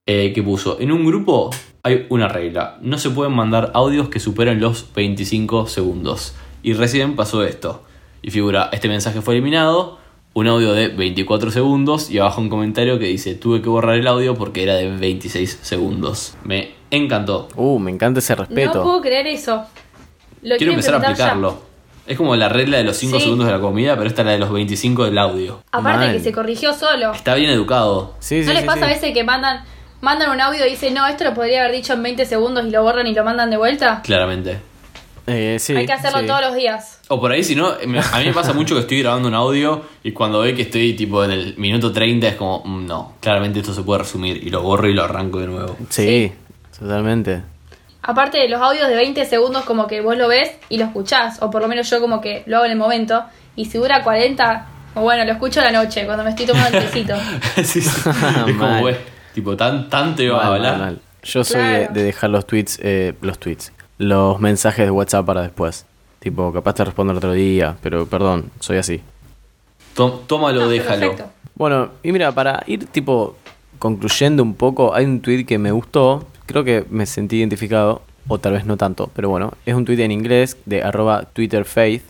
eh, que puso, en un grupo hay una regla, no se pueden mandar audios que superen los 25 segundos. Y recién pasó esto. Y figura, este mensaje fue eliminado, un audio de 24 segundos y abajo un comentario que dice, tuve que borrar el audio porque era de 26 segundos. Me encantó. Uh, me encanta ese respeto. No puedo creer eso. Lo Quiero empezar a ya. Es como la regla de los 5 Sí. segundos de la comida, pero esta es la de los 25 del audio. Aparte que se corrigió solo. Está bien educado. Sí, sí, ¿No les sí, pasa sí. a veces que mandan mandan un audio y dicen, no, esto lo podría haber dicho en 20 segundos y lo borran y lo mandan de vuelta? Claramente. Eh, sí, Hay que hacerlo sí. todos los días. O por ahí, si no, a mí me pasa mucho que estoy grabando un audio y cuando ve que estoy tipo en el minuto 30 es como, "Mm, no, claramente esto se puede resumir y lo borro y lo arranco de nuevo. Sí, totalmente. Aparte de los audios de 20 segundos como que vos lo ves y lo escuchás, o por lo menos yo como que lo hago en el momento, y si dura 40, o bueno, lo escucho a la noche cuando me estoy tomando el tecito. Sí, sí. es como, güey, tipo, tan, tanto iba a hablar. mal, mal. Yo soy de, Claro. de dejar los tweets, eh, los tweets, los mensajes de WhatsApp para después. Tipo, capaz te respondo el otro día, pero perdón, soy así. Tó- tómalo, Ah, déjalo. perfecto. Bueno, y mira, para ir tipo concluyendo un poco, hay un tweet que me gustó, creo que me sentí identificado, o tal vez no tanto, pero bueno, es un tweet en inglés de arroba twitterfaith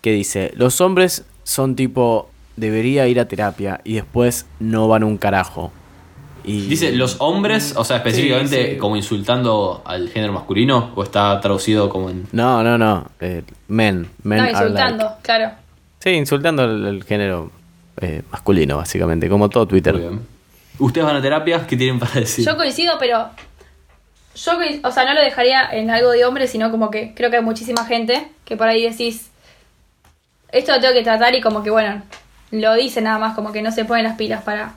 que dice, los hombres son tipo, debería ir a terapia y después no van un carajo. Y Dice, los hombres, o sea, específicamente Sí, sí. como insultando al género masculino, o está traducido como en... No, no, no, eh, men, men No, insultando, like- claro. Sí, insultando al, género eh, masculino, básicamente, como todo Twitter. Muy bien. ¿Ustedes van a terapia? ¿Qué tienen para decir? Yo coincido, pero yo, o sea, no lo dejaría en algo de hombre, sino como que creo que hay muchísima gente que por ahí decís, esto lo tengo que tratar y como que, bueno, lo dice nada más, como que no se ponen las pilas para,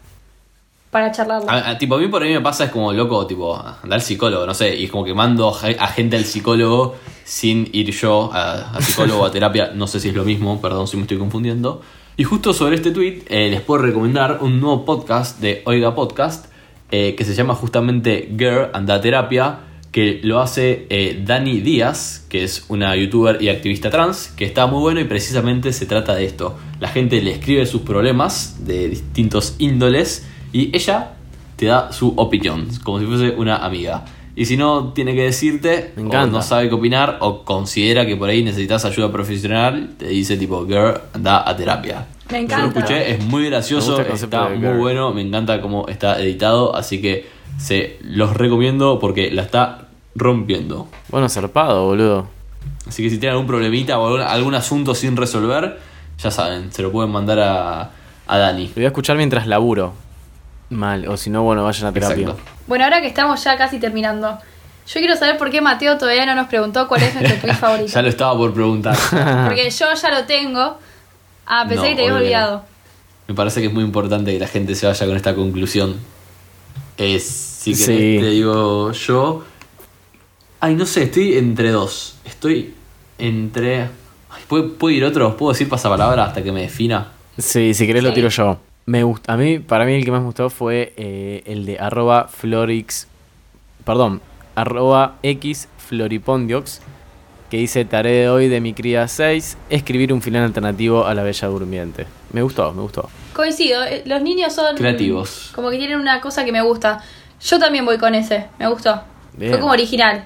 para charlarlo. A, tipo, a mí por ahí me pasa es como loco, tipo, andar al psicólogo, no sé, y es como que mando a gente al psicólogo sin ir yo a, a psicólogo a terapia, no sé si es lo mismo, perdón si me estoy confundiendo. Y justo sobre este tweet eh, les puedo recomendar un nuevo podcast de Oiga Podcast eh, que se llama justamente Girl Anda Terapia, que lo hace eh, Dani Díaz, que es una youtuber y activista trans, que está muy bueno y precisamente se trata de esto. La gente le escribe sus problemas de distintos índoles y ella te da su opinión, como si fuese una amiga. Y si no tiene que decirte, Me o encanta. no sabe qué opinar, o considera que por ahí necesitas ayuda profesional, te dice tipo, girl, anda a terapia. Me Yo lo encanta. escuché, es muy gracioso, está muy girl. bueno, me encanta cómo está editado, así que se los recomiendo porque la está rompiendo. Bueno, zarpado, boludo. Así que si tienen algún problemita o algún, algún asunto sin resolver, ya saben, se lo pueden mandar a, a Dani. Lo voy a escuchar mientras laburo. Mal, o si no, bueno, vayan a terapia. Exacto. Bueno, ahora que estamos ya casi terminando, yo quiero saber por qué Mateo todavía no nos preguntó cuál es nuestro tweet favorito. Ya lo estaba por preguntar. Porque yo ya lo tengo. Ah, pensé No, que te no. olvidado. Me parece que es muy importante que la gente se vaya con esta conclusión. Eh, si querés, Sí. te digo yo. Ay, no sé, estoy entre dos. Estoy entre. Ay, ¿puedo, puedo ir otro? ¿Puedo decir pasapalabra hasta que me defina? Sí, si querés lo tiro yo. Me gusta, a mí, para mí el que más me gustó fue eh, el de arroba florix, perdón, arroba x floripondiox, que dice tarea de hoy de mi cría 6, escribir un final alternativo a la Bella Durmiente. Me gustó, me gustó. Coincido, eh, los niños son Creativos. Como que tienen una cosa que me gusta. Yo también voy con ese, me gustó. Bien. Fue como original.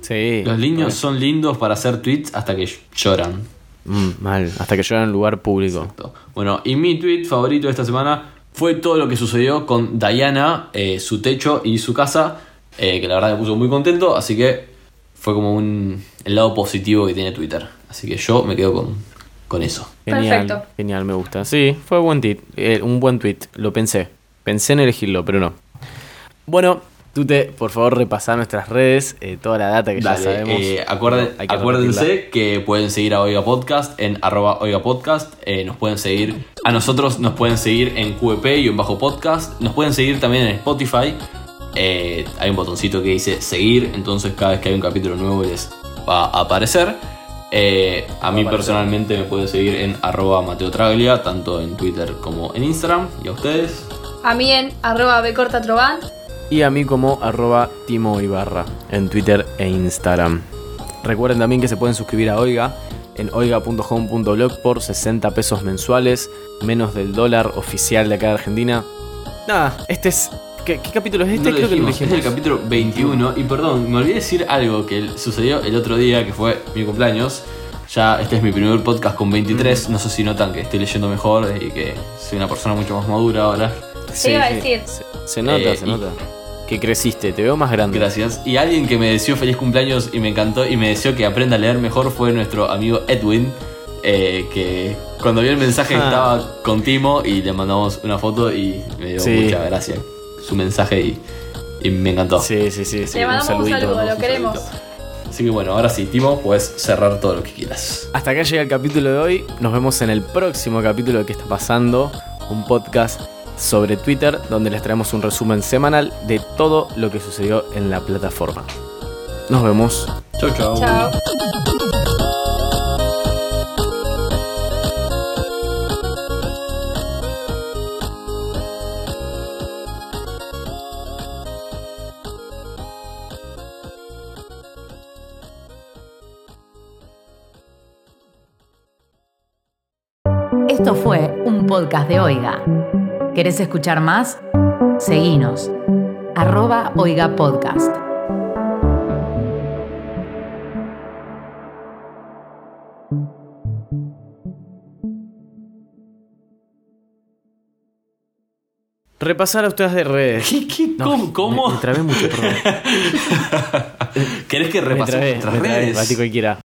Sí. Los niños son lindos para hacer tweets hasta que lloran. Mm, mal, hasta que lloran en un lugar público. Bueno, y mi tweet favorito de esta semana fue todo lo que sucedió con Diana, eh, su techo y su casa, eh, que la verdad me puso muy contento, así que fue como un, el lado positivo que tiene Twitter. Así que yo me quedo con, con eso. Genial, Perfecto. genial, me gusta. Sí, fue buen tweet, eh, un buen tweet, lo pensé. Pensé en elegirlo, pero no. Bueno, tú te, por favor, repasá nuestras redes, eh, toda la data que ya sabemos. eh, acuerden- acuérdense repetirla. que pueden seguir a Oiga Podcast en arroba Oiga Podcast. eh, nos pueden seguir, a nosotros nos pueden seguir en QEP y en Bajo Podcast. Nos pueden seguir también en Spotify. eh, hay un botoncito que dice seguir, entonces cada vez que hay un capítulo nuevo les va a aparecer. Eh, a mí personalmente me pueden seguir en arroba Mateo Traglia, tanto en Twitter como en Instagram. ¿Y a ustedes? A mí en arroba bcortatrovan. Y a mí como arroba Timo Ibarra en Twitter e Instagram. Recuerden también que se pueden suscribir a Oiga en oiga.home.blog por 60 pesos mensuales, menos del dólar oficial de acá de Argentina. Nada, este es... ¿Qué, qué capítulo es este? No Creo que lo dijimos, es dijimos. el capítulo 21. Y perdón, me olvidé decir algo que sucedió el otro día, que fue mi cumpleaños. Ya este es mi primer podcast con 23. No sé si notan que estoy leyendo mejor y que soy una persona mucho más madura ahora. Te iba a decir. Se, se nota, Eh, se nota. Que creciste, te veo más grande. Gracias. Y alguien que me deseó feliz cumpleaños y me encantó y me deseó que aprenda a leer mejor fue nuestro amigo Edwin. eh, que cuando vio el mensaje Ah. estaba con Timo y le mandamos una foto y me dio Sí. mucha gracia su mensaje y, y me encantó. Sí, sí, sí. sí, Le mandamos un saludito. saludo, lo un queremos. saludito. Así que bueno, ahora sí, Timo, puedes cerrar todo lo que quieras. Hasta acá llega el capítulo de hoy. Nos vemos en el próximo capítulo de ¿Qué está pasando? Un podcast sobre Twitter donde les traemos un resumen semanal de todo lo que sucedió en la plataforma. Nos vemos. Chau, chau. Chao. Esto fue un podcast de Oiga. ¿Querés escuchar más? Seguinos. Arroba Oiga Podcast. Repasar a ustedes de redes. ¿Qué, qué, No, ¿Cómo? cómo? Me, me trabé mucho, perdón. ¿Querés que repasemos nuestras redes? batí cualquiera.